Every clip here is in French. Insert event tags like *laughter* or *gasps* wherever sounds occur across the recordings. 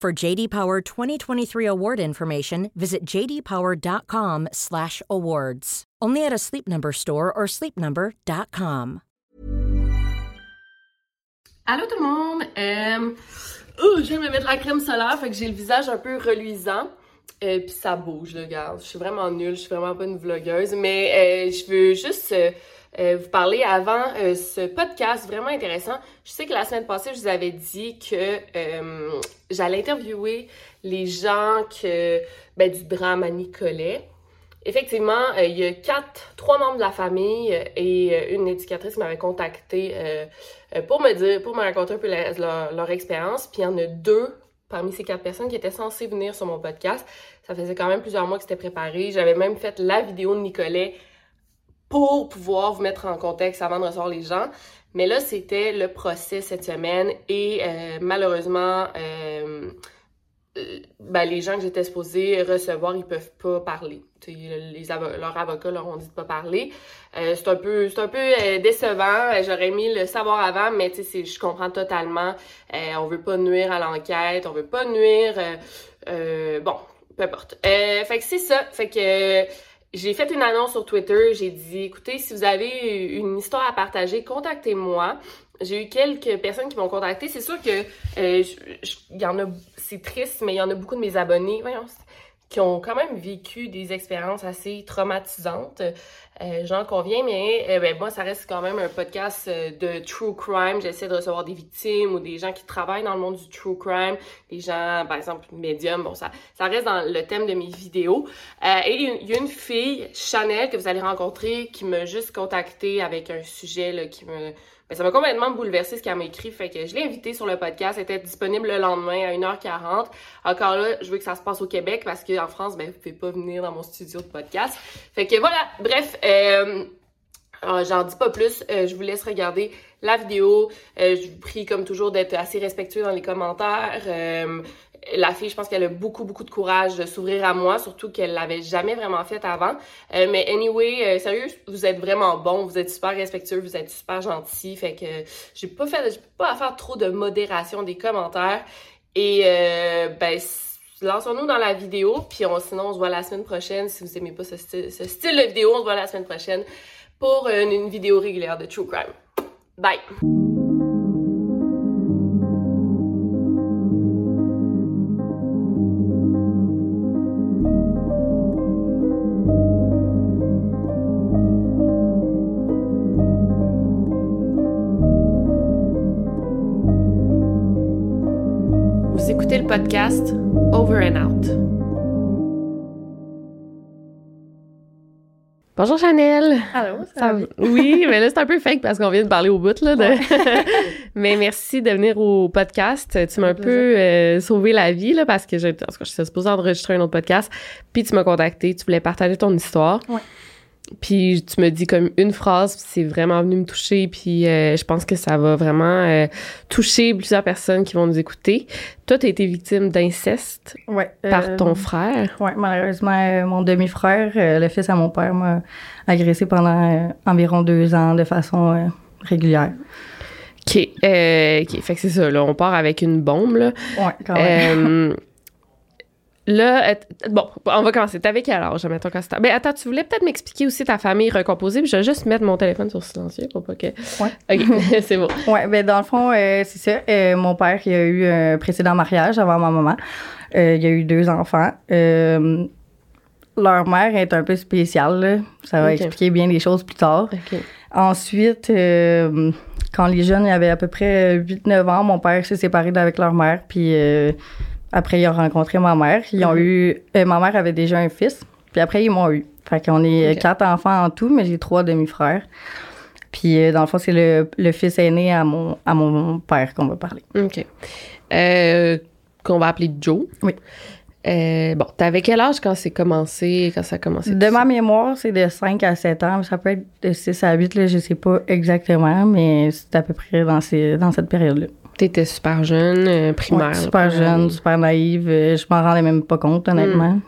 For JD Power 2023 award information, visit jdpower.com/awards. Only at a Sleep Number store or sleepnumber.com. Allô tout le monde! Euh, oh, je viens de me mettre la crème solaire, fait que j'ai le visage un peu reluisant. Euh, puis ça bouge, là, regarde. Je suis vraiment nulle, je suis vraiment pas une vlogueuse. Mais euh, je veux juste euh, vous parler avant euh, ce podcast vraiment intéressant. Je sais que la semaine passée, je vous avais dit que euh, j'allais interviewer les gens que, ben, du drame à Nicolet. Effectivement, il y a quatre, trois membres de la famille et une éducatrice m'avait contacté euh, pour me dire, pour me raconter un peu leur, leur expérience. Puis il y en a deux parmi ces quatre personnes qui étaient censées venir sur mon podcast. Ça faisait quand même plusieurs mois que c'était préparé. J'avais même fait la vidéo de Nicolet pour pouvoir vous mettre en contexte avant de recevoir les gens. Mais là, c'était le procès cette semaine et euh, malheureusement, euh, euh, ben, les gens que j'étais supposée recevoir, ils peuvent pas parler. Les leurs avocats leur ont dit de pas parler. Euh, c'est un peu, c'est un peu euh, décevant. Euh, J'aurais aimé le savoir avant, mais je comprends totalement. On veut pas nuire à l'enquête, on veut pas nuire. bon, peu importe. Fait que c'est ça. Fait que j'ai fait une annonce sur Twitter. J'ai dit, écoutez, si vous avez une histoire à partager, contactez-moi. J'ai eu quelques personnes qui m'ont contacté. C'est sûr que euh, je- y en a, c'est triste, mais il y en a beaucoup de mes abonnés, voyons, qui ont quand même vécu des expériences assez traumatisantes. Euh, J'en conviens, mais euh, ben, moi, ça reste quand même un podcast euh, de true crime. J'essaie de recevoir des victimes ou des gens qui travaillent dans le monde du true crime, des gens, par exemple, médium. Bon, ça, ça reste dans le thème de mes vidéos. Euh, et il y y a une fille, Chanel, que vous allez rencontrer, qui m'a juste contacté avec un sujet là, qui me... ben, ça m'a complètement bouleversé ce qu'elle m'a écrit. Fait que je l'ai invitée sur le podcast. Elle était disponible le lendemain à 1h40. Encore là, je veux que ça se passe au Québec parce qu'en France, ben, vous pouvez pas venir dans mon studio de podcast. Fait que voilà, bref, euh, euh, j'en dis pas plus. Euh, je vous laisse regarder la vidéo. Euh, je vous prie, comme toujours, d'être assez respectueux dans les commentaires. La fille, je pense qu'elle a beaucoup, beaucoup de courage de s'ouvrir à moi, surtout qu'elle l'avait jamais vraiment fait avant. Euh, mais anyway, euh, sérieux, vous êtes vraiment bon, vous êtes super respectueux, vous êtes super gentil. Fait que j'ai pas fait, pas à faire trop de modération des commentaires. Et euh, ben, lançons-nous dans la vidéo, puis on, sinon on se voit la semaine prochaine. Si vous aimez pas ce style, ce style de vidéo, on se voit la semaine prochaine pour une, une vidéo régulière de True Crime. Bye! Podcast Over and Out. Bonjour Chanel. Allô, ça? *laughs* Oui, mais là c'est un peu fake parce qu'on vient de parler au bout là. de- *laughs* mais merci de venir au podcast. Tu m'as un peu euh, sauvé la vie là parce que je, en tout cas, j'étais supposée enregistrer un autre podcast. Puis tu m'as contacté, tu voulais partager ton histoire. Ouais. Puis tu me dis comme une phrase, puis c'est vraiment venu me toucher. Puis euh, je pense que ça va vraiment euh, toucher plusieurs personnes qui vont nous écouter. Toi, tu as été victime d'inceste Ouais, par euh, ton frère. Ouais, malheureusement, mon demi-frère, le fils à mon père, m'a agressé pendant environ deux ans de façon régulière. OK. OK. Fait que c'est ça, là. On part avec une bombe, là. Ouais, quand même. *laughs* Là, euh, bon, on va commencer. T'avais quel âge, mettons, quand c'était... Ben, attends, tu voulais peut-être m'expliquer aussi ta famille recomposée, puis je vais juste mettre mon téléphone sur silencieux pour pas que... Ouais. *laughs* OK, *laughs* c'est bon. Ouais, ben dans le fond, euh, c'est ça. euh, mon père, il a eu un précédent mariage avant ma maman. Euh, il a eu deux enfants. Leur mère est un peu spéciale. là. Ça va expliquer bien les choses plus tard. Ensuite, quand les jeunes avaient à peu près 8-9 ans, mon père s'est séparé d'avec leur mère. Puis après, ils ont rencontré ma mère. Ils ont Mhm. eu. euh, ma mère avait déjà un fils. Puis après, ils m'ont eu. Fait qu'on est quatre enfants en tout, mais j'ai trois demi-frères. Puis euh, dans le fond, c'est le, le fils aîné à mon, à mon père qu'on va parler. OK. Euh, qu'on va appeler Joe. Oui. Euh, bon, t'avais quel âge quand c'est commencé, quand ça a commencé? De ma ça? mémoire, c'est de 5 à 7 ans. Ça peut être de 6 à 8, là, je sais pas exactement, mais c'est à peu près dans, ces, dans cette période-là. T'étais super jeune, euh, primaire. Ouais, super jeune, super naïve. euh, Je m'en rendais même pas compte, honnêtement.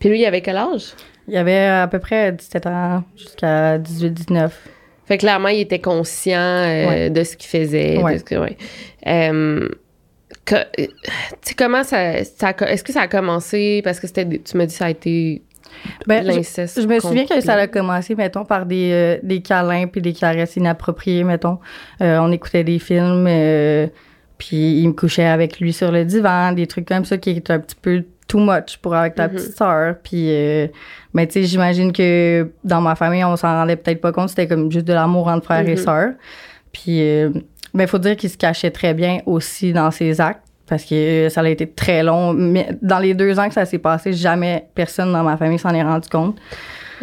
Puis lui, il avait quel âge? Il avait à peu près 17 ans jusqu'à 18-19. Fait que clairement, il était conscient euh, Ouais. de ce qu'il faisait. De ce que-. Euh, comment ça, Est-ce que ça a commencé? Parce que c'était. Tu m'as dit que ça a été Ben, je, l'inceste. je me souviens que ça a commencé, mettons, par des, euh, des câlins puis des caresses inappropriées, mettons. Euh, on écoutait des films, euh, puis il me couchait avec lui sur le divan, des trucs comme ça qui étaient un petit peu too much pour avec ta Mhm. petite sœur. Puis, mais tu sais, j'imagine que dans ma famille, on s'en rendait peut-être pas compte. C'était comme juste de l'amour entre frères et Mhm. sœurs. Puis, euh, ben, faut dire qu'il se cachait très bien aussi dans ses actes. Parce que euh, ça a été très long. Mais dans les deux ans que ça s'est passé, jamais personne dans ma famille s'en est rendu compte.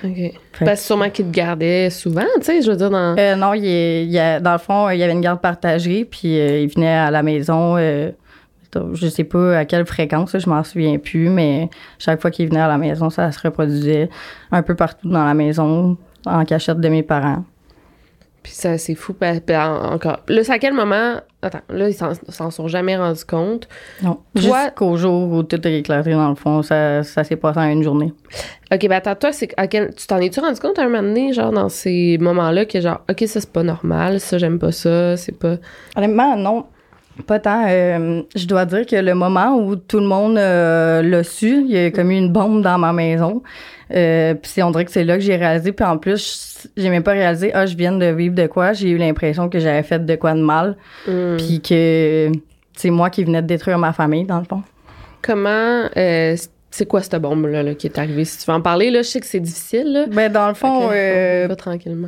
OK. Fait Parce que sûrement qu'il te gardait souvent, tu sais, je veux dire, dans. Euh, non, il, il y a- dans le fond, il y avait une garde partagée, puis euh, il venait à la maison. euh, je sais pas à quelle fréquence, je m'en souviens plus, mais chaque fois qu'il venait à la maison, ça se reproduisait un peu partout dans la maison, en cachette de mes parents. Puis ça, c'est fou. encore. Là, c'est à quel moment. Attends, là, ils s'en- s'en sont jamais rendus compte. Non. Toi- Jusqu'au jour où tout est éclaté, dans le fond, ça, ça s'est passé en une journée. OK, ben attends, toi, c'est à quel. Tu t'en es-tu rendu compte à un moment donné, genre, dans ces moments-là, que genre, OK, ça, c'est pas normal, ça, j'aime pas ça, c'est pas. Honnêtement, non. Pas tant. Euh, je dois dire que le moment où tout le monde euh, l'a su, il y a comme eu une bombe dans ma maison. Euh, puis c'est- on dirait que c'est là que j'ai réalisé. Puis en plus, j'ai même pas réalisé, ah, je viens de vivre de quoi. J'ai eu l'impression que j'avais fait de quoi de mal. Hmm. Puis que c'est moi qui venais de détruire ma famille, dans le fond. Comment. euh, c'est quoi cette bombe-là là, qui est arrivée? Si tu veux en parler, là, je sais que c'est difficile, là. Ben, dans le fond, euh, tranquillement.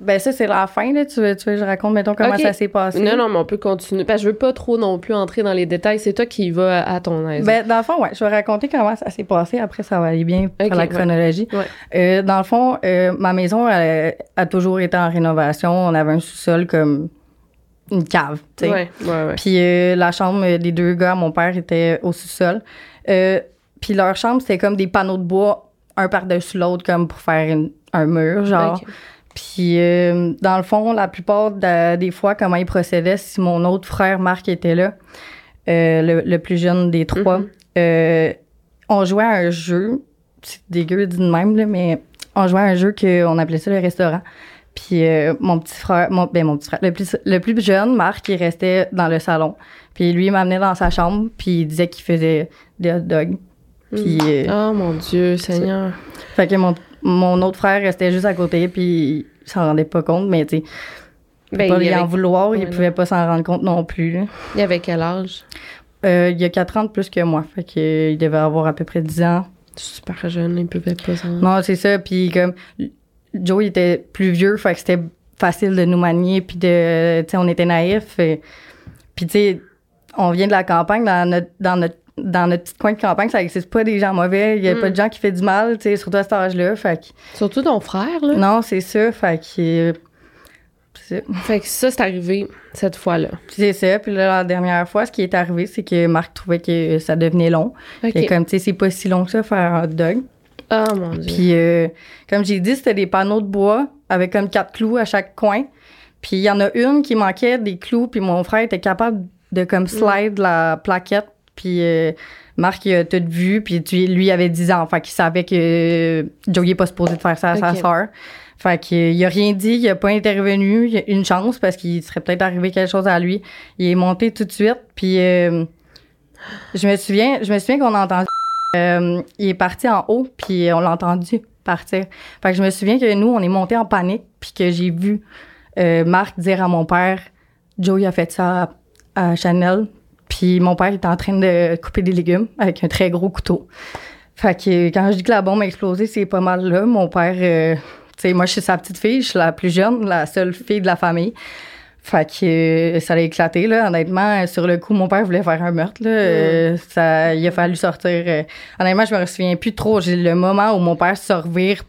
Ben ça, c'est la fin, là. Tu veux, tu veux que je raconte, mettons, comment ça s'est passé? Non, non, mais on peut continuer. Parce que je veux pas trop non plus entrer dans les détails. C'est toi qui y vas à, à ton aise. Ben, dans le fond, ouais, je vais raconter comment ça s'est passé. Après, ça va aller bien pour la chronologie. Ouais. Euh, dans le fond, euh, ma maison elle, a toujours été en rénovation. On avait un sous-sol comme une cave, tu sais. ouais, ouais, ouais. Puis euh, la chambre des deux gars, mon père était au sous-sol. Euh, puis leur chambre, c'était comme des panneaux de bois, un par-dessus l'autre, comme pour faire une- un mur, genre. Puis, euh, dans le fond, la plupart de- des fois, comment ils procédaient, si mon autre frère Marc était là, euh, le, le plus jeune des trois, Mhm. euh, on jouait à un jeu. C'est dégueu dit de même, là, mais on jouait à un jeu qu'on appelait ça le restaurant. Puis mon petit frère, mon, ben mon petit frère, le plus, le plus jeune, Marc, il restait dans le salon. Puis lui, il m'amenait dans sa chambre, puis il disait qu'il faisait des hot dogs. Puis, euh, Oh mon Dieu, Seigneur. fait que mon, mon autre frère restait juste à côté, puis il s'en rendait pas compte, mais tu sais, Ben, pas il, lui y en vouloir, Ouais, il non. pouvait pas s'en rendre compte non plus. il avait quel âge? Euh, il y a 4 ans de plus que moi, fait que, euh, il devait avoir à peu près 10 ans. Super jeune, il pouvait pas s'en. Non, c'est ça, puis comme Joe il était plus vieux, fait que c'était facile de nous manier, puis de, tu sais, on était naïfs. et- Puis tu sais, on vient de la campagne, dans notre, dans notre dans notre petit coin de campagne, ça n'existe pas des gens mauvais. Il n'y a Mm. pas de gens qui font du mal, tu sais, surtout à cet âge-là. Fait que, Surtout ton frère, là. non, c'est ça. Fait que, euh. Fait que ça, c'est arrivé cette fois-là. C'est ça. Puis là, la dernière fois, ce qui est arrivé, c'est que Marc trouvait que ça devenait long. OK. Puis comme, tu sais, c'est pas si long que ça, faire un hot dog. Oh mon Dieu. Puis euh, comme j'ai dit, c'était des panneaux de bois avec comme quatre clous à chaque coin. Puis il y en a une qui manquait des clous, puis mon frère était capable de comme slide la plaquette. Puis euh, Marc, il a tout vu, puis tu- lui, il avait 10 ans. Fait qu'il savait que euh, Joey n'est pas supposé de faire ça à sa sœur. Fait qu'il a rien dit, il a pas intervenu. Il a une chance parce qu'il serait peut-être arrivé quelque chose à lui. Il est monté tout de suite, puis euh, je me souviens, je me souviens qu'on a entendu euh, il est parti en haut, puis on l'a entendu partir. Fait que je me souviens que nous, on est monté en panique, puis que j'ai vu euh, Marc dire à mon père, Joe, il a fait ça à, à Chanel, puis mon père était en train de couper des légumes avec un très gros couteau. Fait que quand je dis que la bombe a explosé, c'est pas mal là. Mon père, euh, tu sais, moi, je suis sa petite fille, je suis la plus jeune, la seule fille de la famille. Fait que euh, ça a éclaté, là. Honnêtement, sur le coup, mon père voulait faire un meurtre, là. Euh, ça, il a fallu sortir. euh, honnêtement, je me souviens plus trop. J'ai le moment où mon père se revire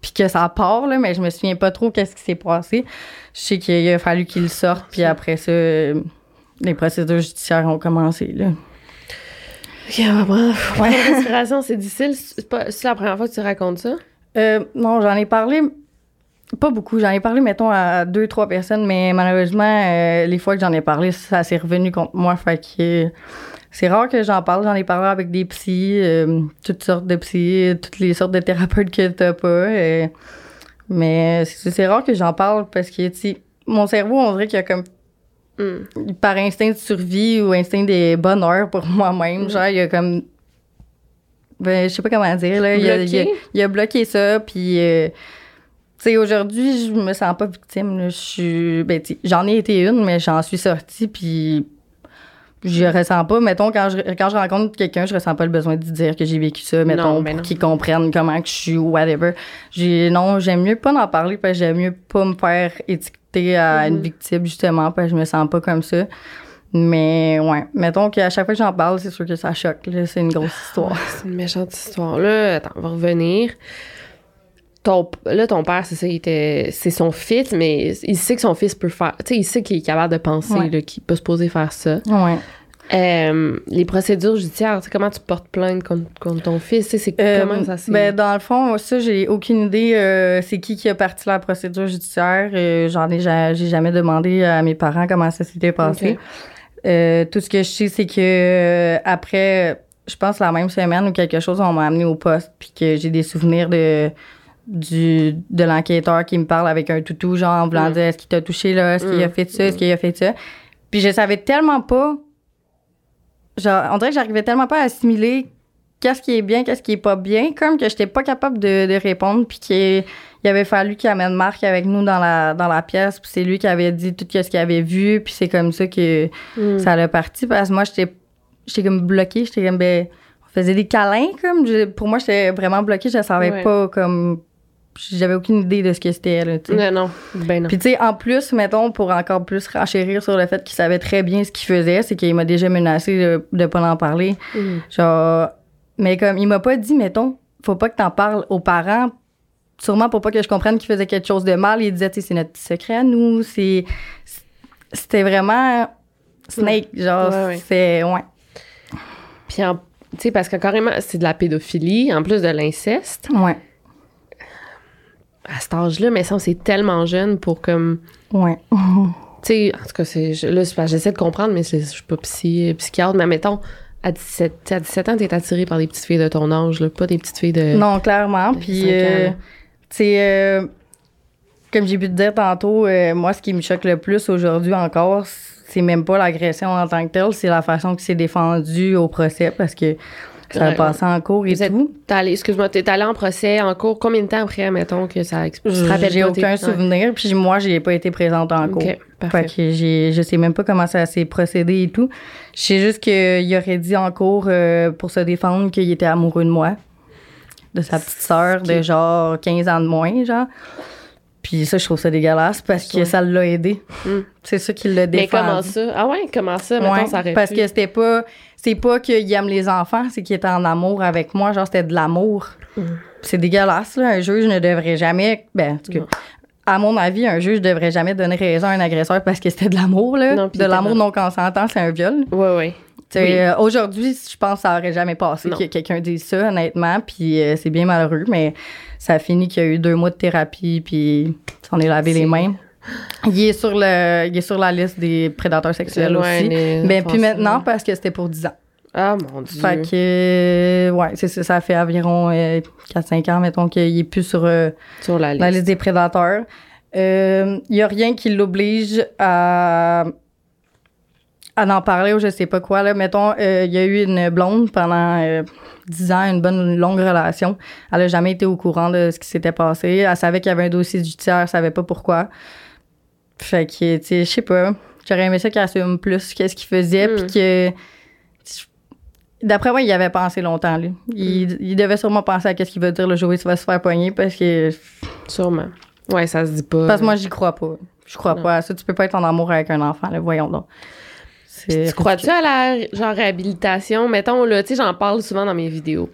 puis que ça part, là, mais je me souviens pas trop qu'est-ce qui s'est passé. Je sais qu'il a fallu qu'il sorte, puis après ça, euh, les procédures judiciaires ont commencé, là. Ok, respiration, *laughs* c'est difficile. C'est la première fois que tu racontes ça? Euh, non, j'en ai parlé, pas beaucoup. J'en ai parlé, mettons, à deux, trois personnes, mais malheureusement, euh, les fois que j'en ai parlé, ça s'est revenu contre moi. Fait que euh, c'est rare que j'en parle. J'en ai parlé avec des psys, euh, toutes sortes de psys, toutes les sortes de thérapeutes que t'as pas. euh, mais c'est rare que j'en parle parce que, tu mon cerveau, on dirait qu'il y a comme Hmm. par instinct de survie ou instinct des bonheur pour *laughs* moi-même, genre, il y a comme. Ben, je sais pas comment dire, là. Il a, il a- Bloqué? il a bloqué ça, puis. euh, tu sais, aujourd'hui, je me sens pas victime, là. Je suis. Ben, j'en ai été une, mais j'en suis sortie, puis. Je ressens pas, mettons, quand je, quand je rencontre quelqu'un, je ressens pas le besoin de dire que j'ai vécu ça, mettons, pour non. qu'ils comprennent comment que je suis ou whatever. J'ai, non, j'aime mieux pas en parler parce que j'aime mieux pas me faire étiqueter à Mhm. une victime, justement, parce que je me sens pas comme ça. Mais, ouais, mettons qu'à chaque fois que j'en parle, c'est sûr que ça choque, là. C'est une grosse histoire. C'est une méchante histoire. Là, attends, on va revenir. Ton, là, ton père, c'est ça, il était, c'est son fils, mais il sait que son fils peut faire. Tu sais, il sait qu'il est capable de penser, Ouais. qu'il peut se poser faire ça. Ouais. Euh, les procédures judiciaires, tu sais, comment tu portes plainte contre, contre ton fils? C'est Euh, comment ça s'est. ben, dans le fond, ça, j'ai aucune idée euh, c'est qui qui a parti la procédure judiciaire. Euh, J'en ai, ja- j'ai jamais demandé à mes parents comment ça s'était passé. Euh, tout ce que je sais, c'est que euh, après, je pense la même semaine ou quelque chose, on m'a amené au poste, puis que j'ai des souvenirs de du de l'enquêteur qui me parle avec un toutou, genre en voulant Mm. dire est-ce qu'il t'a touché là, est-ce qu'il a Mm. fait ça, est-ce qu'il a fait ça? Puis je savais tellement pas, genre, on dirait que j'arrivais tellement pas à assimiler qu'est-ce qui est bien, qu'est-ce qui est pas bien, comme que j'étais pas capable de, de répondre, puis qu'il il avait fallu qu'il amène Marc avec nous dans la, dans la pièce, puis c'est lui qui avait dit tout ce qu'il avait vu, puis c'est comme ça que Hmm. ça l'a parti, parce que moi, j'étais j'étais comme bloquée, j'étais comme, ben, on faisait des câlins, comme, pour moi, j'étais vraiment bloquée, je savais Ouais. pas, comme, j'avais aucune idée de ce que c'était, là, tu sais. Non, non. Ben non. Puis, tu sais, en plus, mettons, pour encore plus renchérir sur le fait qu'il savait très bien ce qu'il faisait, c'est qu'il m'a déjà menacé de, de pas en parler. Hmm. Genre, mais comme, il m'a pas dit, mettons, faut pas que t'en parles aux parents, sûrement pour pas que je comprenne qu'il faisait quelque chose de mal. Il disait, tu sais, c'est notre petit secret à nous, c'est. C'était vraiment. Snake, genre, Ouais, ouais. c'est. Ouais. Puis, tu sais, parce que carrément, c'est de la pédophilie, en plus de l'inceste. Ouais. À cet âge-là, mais ça, c'est tellement jeune pour comme. Ouais. *laughs* Tu sais, en tout cas, c'est, je- là, j'essaie de comprendre, mais je suis pas psy, psychiatre, mais mettons, à 17, tu sais, à 17 ans, t'es attiré par des petites filles de ton âge, là, pas des petites filles de. Non, clairement. Puis, euh, tu sais, euh, comme j'ai pu te dire tantôt, euh, moi, ce qui me choque le plus aujourd'hui encore, c'est même pas l'agression en tant que telle, c'est la façon que c'est défendu au procès parce que ça a passé en cours et êtes- tout. Allé, excuse-moi, t'es allé en procès en cours, combien de temps après, mettons, que ça te rappelles J'ai aucun souvenir. Puis moi, j'ai pas été présente en cours. Ok, parfait. Fait que j'ai, je sais même pas comment ça s'est procédé et tout. Je sais juste qu'il aurait dit en cours euh, pour se défendre qu'il était amoureux de moi. De sa petite sœur de genre 15 ans de moins, genre. Puis ça, je trouve ça dégueulasse parce que Ouais. ça l'a aidé. Mm. C'est ça qui l'a Mais défendu. comment ça? Ah ouais, comment ça? Mettons, Ouais, ça parce pu- que c'était pas c'est pas qu'il aime les enfants c'est qu'il était en amour avec moi genre c'était de l'amour Mm. c'est dégueulasse là un juge ne devrait jamais ben en tout cas à mon avis un juge devrait jamais donner raison à un agresseur parce que c'était de l'amour là Non, de l'amour non consentant c'est un viol Ouais, ouais. Oui. euh, aujourd'hui je pense que ça aurait jamais passé Non. que quelqu'un dise ça honnêtement puis euh, c'est bien malheureux mais ça a fini qu'il y a eu deux mois de thérapie puis on est lavé les mains il est sur le il est sur la liste des prédateurs sexuels aussi mais enfants, puis maintenant, parce que c'était pour 10 ans. Ah mon dieu. Fait que, euh, ouais, c'est ça, ça fait environ 4-5 ans, mettons, qu'il est plus sur euh, Sur la liste. la liste des prédateurs. Il y a rien qui l'oblige à, à en parler ou je sais pas quoi. Là. Mettons, il y a eu une blonde pendant euh, 10 ans, une bonne longue relation. Elle a jamais été au courant de ce qui s'était passé. Elle savait qu'il y avait un dossier judiciaire, elle savait pas pourquoi. Fait que, tu sais, je sais pas. J'aurais aimé ça qu'elle assume plus qu'est-ce qu'il faisait, Mm. puis que D'après moi, il y avait pensé longtemps, lui. Il, il devait sûrement penser à qu'est-ce qu'il va dire le jour où il va se faire pogner parce que. Sûrement. Ouais, ça se dit pas. Parce que moi, j'y crois pas. Je crois Non. pas à ça. Tu peux pas être en amour avec un enfant, là. Voyons donc. Tu crois-tu à la genre réhabilitation? Mettons, là, tu sais, j'en parle souvent dans mes vidéos.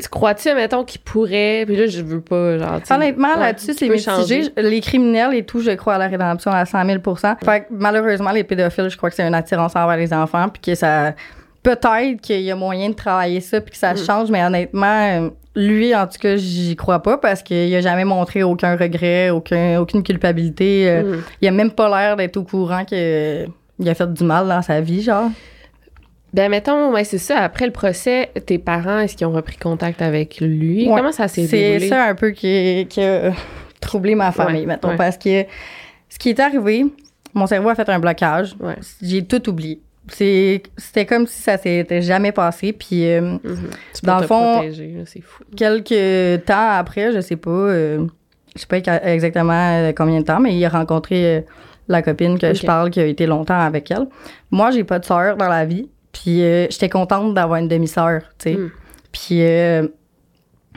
Tu crois-tu, mettons, qu'il pourrait? Puis là, je veux pas, genre. Honnêtement, ouais, là-dessus, c'est mitigé. Les criminels et tout, je crois à la rédemption à 100 000% Fait que malheureusement, les pédophiles, je crois que c'est une attirance envers les enfants, puis que ça. Peut-être qu'il y a moyen de travailler ça, puis que Mm. ça change, mais honnêtement, lui, en tout cas, j'y crois pas parce qu'il a jamais montré aucun regret, aucun, aucune culpabilité. Euh, Mm. Il a même pas l'air d'être au courant qu'il a fait du mal dans sa vie, genre. Ben, mettons, ouais, c'est ça. Après le procès, tes parents, est-ce qu'ils ont repris contact avec lui? Ouais. Comment ça s'est C'est déroulé? ça un peu qui, qui a troublé ma famille, Ouais, mettons. Parce que ce qui est arrivé, mon cerveau a fait un blocage. J'ai tout oublié. C'est- C'était comme si ça s'était jamais passé. Puis euh, Mhm. C'est Dans le fond- protéger, là, c'est fou. quelques temps après, je sais pas, euh, je sais pas exa- exactement euh, combien de temps, mais il a rencontré la copine que je parle qui a été longtemps avec elle. Moi, j'ai pas de sœur dans la vie. Puis euh, j'étais contente d'avoir une demi-sœur, tu sais. Mm. Puis euh,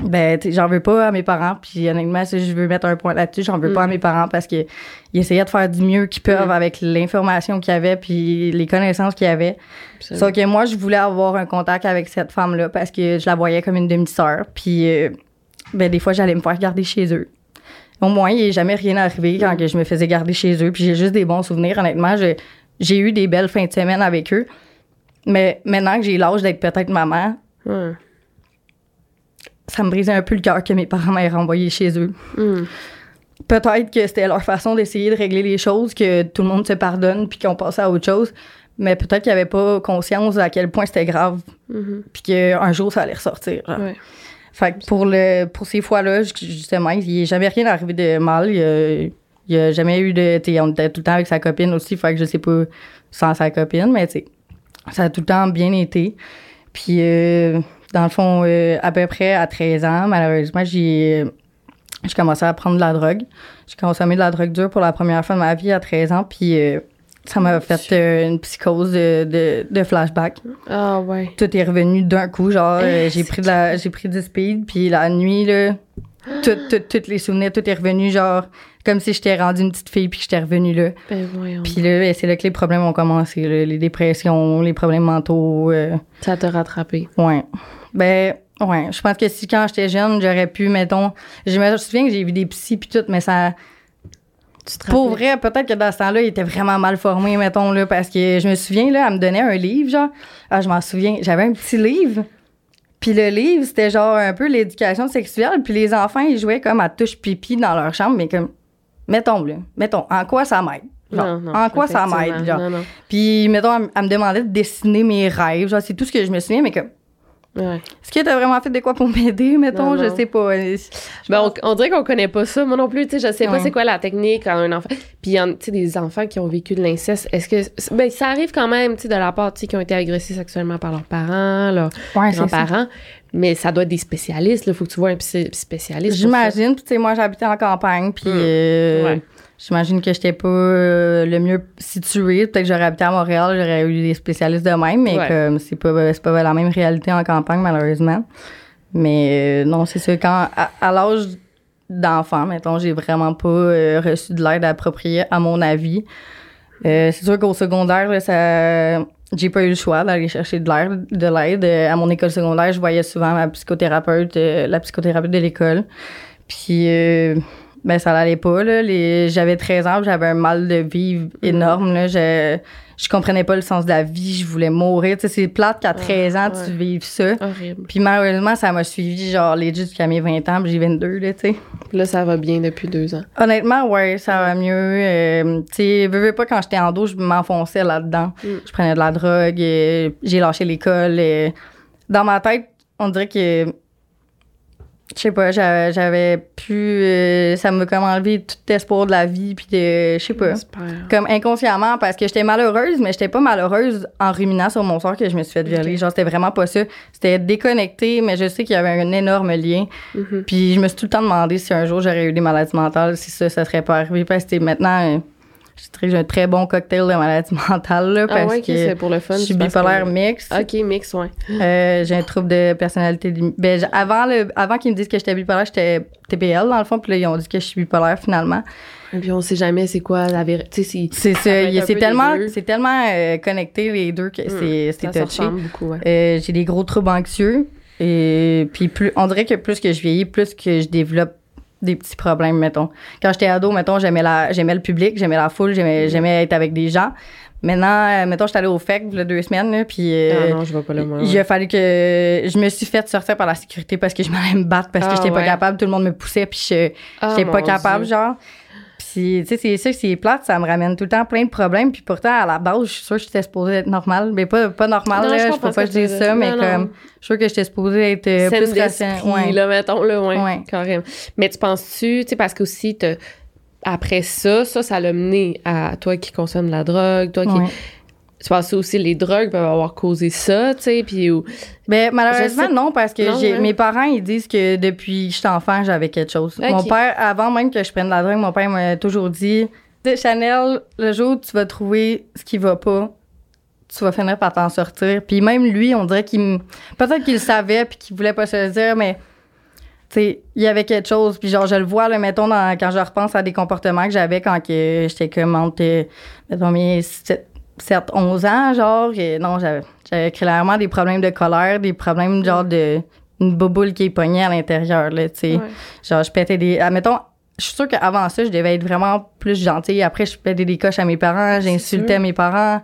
ben, j'en veux pas à mes parents. Puis honnêtement, si je veux mettre un point là-dessus, j'en veux pas à mes parents parce que ils essayaient de faire du mieux qu'ils peuvent Mm. avec l'information qu'ils avaient puis les connaissances qu'ils avaient. Absolument. Sauf que moi, je voulais avoir un contact avec cette femme-là parce que je la voyais comme une demi-sœur. Puis, euh, ben, des fois, j'allais me faire garder chez eux. Au moins, il n'est jamais rien arrivé quand que je me faisais garder chez eux. Puis, j'ai juste des bons souvenirs. Honnêtement, j'ai- j'ai eu des belles fins de semaine avec eux. Mais maintenant que j'ai l'âge d'être peut-être maman, ça me brisait un peu le cœur que mes parents m'aient renvoyé chez eux. Mm. Peut-être que c'était leur façon d'essayer de régler les choses, que tout le monde se pardonne puis qu'on passe à autre chose. Mais peut-être qu'ils n'avaient pas conscience à quel point c'était grave Mhm. puis qu'un jour ça allait ressortir. Ouais. Fait que pour le pour ces fois-là, ju- justement, il n'est jamais rien arrivé de mal. Il a, a jamais eu de. on était tout le temps avec sa copine aussi, fait que je sais pas sans sa copine, mais tu ça a tout le temps bien été. Puis euh, dans le fond, euh, à peu près à 13 ans, malheureusement, j'ai j'ai commencé à prendre de la drogue. J'ai consommé de la drogue dure pour la première fois de ma vie à 13 ans, puis euh, ça m'a fait euh, une psychose de, de, de flashback Ah, ouais. tout est revenu d'un coup. Genre, euh, Eh, j'ai pris de la, j'ai pris du speed, puis la nuit, là, tout, *gasps* tout, tous les souvenirs, tout est revenu, genre, comme si j'étais rendue une petite fille, puis que j'étais revenue là. Ben, voyons. Puis là, ben, c'est là que les problèmes ont commencé, là, les dépressions, les problèmes mentaux. euh, Ça t'a rattrapé. ouais. Ben, ouais. Je pense que si quand j'étais jeune, j'aurais pu, mettons. Je me souviens que j'ai vu des psys, puis tout, mais ça. Pour vrai, peut-être que dans ce temps-là, il était vraiment mal formé, mettons, là, parce que je me souviens, là, elle me donnait un livre, genre. Ah, je m'en souviens. J'avais un petit livre. Puis le livre, c'était genre un peu l'éducation sexuelle. Puis les enfants, ils jouaient comme à touche pipi dans leur chambre, mais comme, mettons, là, mettons, en quoi ça m'aide? Genre, Non, non, en quoi ça m'aide? Genre? Non, non. Puis, mettons, elle, elle me demandait de dessiner mes rêves. Genre, c'est tout ce que je me souviens, mais comme, Ouais. est-ce que t'as vraiment fait de quoi pour m'aider, mettons? Non, Je sais pas. Je Ben, pense- on, on dirait qu'on connaît pas ça. Moi non plus, tu sais, je sais pas c'est quoi la technique quand un enfant. Puis, il tu sais, des enfants qui ont vécu de l'inceste. Est-ce que. Ben, ça arrive quand même, tu sais, de la part, tu sais, qui ont été agressés sexuellement par leurs parents, leurs Ouais, grands-parents. Mais ça doit être des spécialistes, là. Faut que tu vois un psy- spécialiste. J'imagine. Puis, tu sais, moi, j'habitais en campagne. Puis, Hmm. euh. J'imagine que j'étais pas euh, le mieux situé. Peut-être que j'aurais habité à Montréal, j'aurais eu des spécialistes de même, mais Ouais. comme c'est pas, pas la même réalité en campagne, malheureusement. Mais euh, non, c'est ça. Quand, à, à l'âge d'enfant, mettons, j'ai vraiment pas euh, reçu de l'aide appropriée, à mon avis. C'est sûr qu'au secondaire, là, ça. J'ai pas eu le choix d'aller chercher de l'aide. De l'aide. À mon école secondaire, je voyais souvent ma psychothérapeute, la psychothérapeute de l'école. Puis, euh, ben, ça allait pas, là. Les... J'avais 13 ans, j'avais un mal de vivre énorme, là. Je... je comprenais pas le sens de la vie, je voulais mourir. Tu sais, c'est plate qu'à 13 ans, tu vives ça. Horrible. Puis malheureusement, ça m'a suivi, genre, legit jusqu'à mes 20 ans, j'ai 22, là, tu sais. Là, ça va bien depuis deux ans. Honnêtement, ouais, ça va mieux. Euh, tu sais, veux, veux pas, quand j'étais en dos, je m'enfonçais là-dedans. Mm. Je prenais de la drogue, euh, j'ai lâché l'école. euh. dans ma tête, on dirait que. Je sais pas, j'avais, j'avais plus. euh, ça m'a comme enlevé tout espoir de la vie, puis de. Je sais pas. Comme inconsciemment, parce que j'étais malheureuse, mais j'étais pas malheureuse en ruminant sur mon sort que je me suis fait violer. Genre, c'était vraiment pas ça. C'était déconnecté, mais je sais qu'il y avait un énorme lien. Mhm. Puis je me suis tout le temps demandé si un jour j'aurais eu des maladies mentales, si ça, ça serait pas arrivé. Parce que maintenant, j'ai un très bon cocktail de maladie mentale, là, Ah parce ouais, que c'est pour le fun. je suis bipolaire que- mix. Ok, mix, ouais. Euh, j'ai un trouble de personnalité. Ben, avant le, avant qu'ils me disent que j'étais bipolaire, j'étais TPL dans le fond, puis là ils ont dit que je suis bipolaire finalement. Et puis on sait jamais c'est quoi la vérité. C'est c'est tellement, c'est tellement euh, connecté les deux que c'est, c'est se touché. ressemble beaucoup, ouais. Euh, j'ai des gros troubles anxieux et puis plus, on dirait que plus que je vieillis, plus que je développe des petits problèmes, mettons. Quand j'étais ado, mettons, j'aimais la, j'aimais le public, j'aimais la foule, j'aimais, j'aimais être avec des gens. Maintenant, euh, mettons, j'étais allée au FEC, il y a deux semaines, là, puis euh, Ah non, je vais pas là, moi. il a fallu que je me suis fait sortir par la sécurité parce que je m'allais me battre parce que Ah, j'étais pas ouais. capable, tout le monde me poussait puis je Ah, j'étais pas mon capable Dieu. genre. Tu sais c'est sûr que c'est plate, ça me ramène tout le temps plein de problèmes puis pourtant à la base, je suis sûre que j'étais supposée être normale, mais pas pas normale Non, je là, je, peux pas que dire veux ça mais Non, comme non. je suis sûre que j'étais supposée être euh, plus rationnelle. Ouais. là, mettons, là, ouais, Ouais. carrément. Mais tu penses-tu, tu sais, parce qu'aussi, t'as- après ça, ça, ça l'a mené à toi qui consomme de la drogue, toi qui... Ouais. Tu penses aussi les drogues peuvent avoir causé ça, tu sais, puis... ou- Ben, malheureusement, sais- non, parce que Non, hein? mes parents, ils disent que depuis que j'étais enfant, j'avais quelque chose. Mon père, avant même que je prenne de la drogue, mon père m'a toujours dit Chanel, le jour où tu vas trouver ce qui va pas, tu vas finir par t'en sortir. Puis même lui, on dirait qu'il Peut-être qu'il le savait, puis qu'il voulait pas se le dire, mais. Tu sais, il y avait quelque chose, puis genre, je le vois, là, mettons, dans- quand je repense à des comportements que j'avais quand que j'étais comme entre, mettons, mes 7, 11 ans, genre, et non, j'avais, clairement des problèmes de colère, des problèmes, genre, de, une boboule qui est pognée à l'intérieur, là, tu sais. Ouais. Genre, je pétais des, admettons, je suis sûre qu'avant ça, je devais être vraiment plus gentille. Après, je pétais des coches à mes parents, j'insultais mes parents,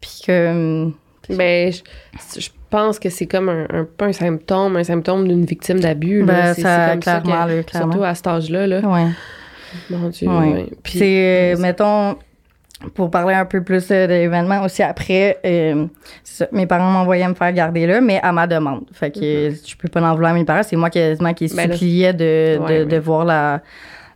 puis que, Ben, je, je pense que c'est comme un, un, pas un symptôme, un symptôme d'une victime d'abus, là. Ben, C'est- ça, c'est comme ça que- là. Surtout à cet âge-là, là. ouais. Mon Dieu, Ouais. ouais. Puis- c'est, euh, mettons, pour parler un peu plus euh, de l'événement aussi après, euh, ça, mes parents m'envoyaient me faire garder là, mais à ma demande. Fait que euh, je peux pas en vouloir à mes parents. C'est moi quasiment qui. Ben suppliais de, ouais, de, voir la,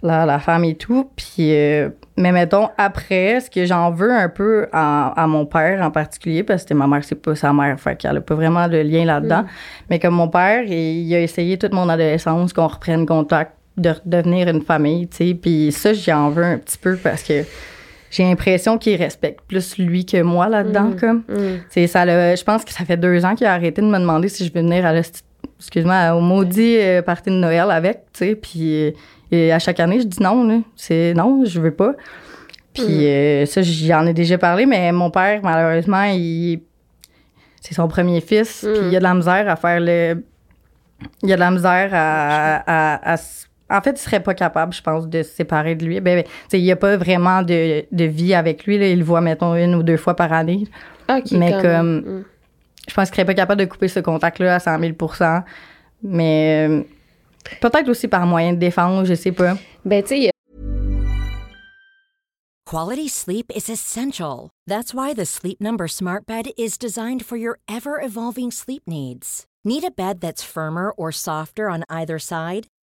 la, la femme et tout. Puis, euh, mais mettons, après, ce que j'en veux un peu à, à mon père en particulier, parce que ma mère, c'est pas sa mère, fait qu'elle a pas vraiment de lien là-dedans. Mm. Mais comme mon père, il, il a essayé toute mon adolescence qu'on reprenne contact, de devenir une famille, tu sais. Puis ça, j'en veux un petit peu parce que j'ai l'impression qu'il respecte plus lui que moi là-dedans, comme. Mm. Ça. le- je pense que ça fait deux ans qu'il a arrêté de me demander si je veux venir à la, excuse-moi, au maudit euh, party de Noël avec, tu sais. Puis euh, et à chaque année, je dis non. C'est non, je veux pas. Puis euh, ça, j'en ai déjà parlé, mais mon père, malheureusement, il c'est son premier fils, Mm. puis il a de la misère à faire le. Il a de la misère à. à- à en fait, il serait pas capable, je pense, de se séparer de lui. Ben, ben, tu sais, il n'y a pas vraiment de, de vie avec lui. Là. Il le voit, mettons, une ou deux fois par année. Ok, Mais comme-. Mm. Je pense qu'il serait pas capable de couper ce contact-là à 100 000% Mais euh, peut-être aussi par moyen de défense, je sais pas. Ben, tu sais, Quality sleep is essential. That's why the Sleep Number Smart Bed is designed for your ever evolving sleep needs. Need a bed that's firmer or softer on either side?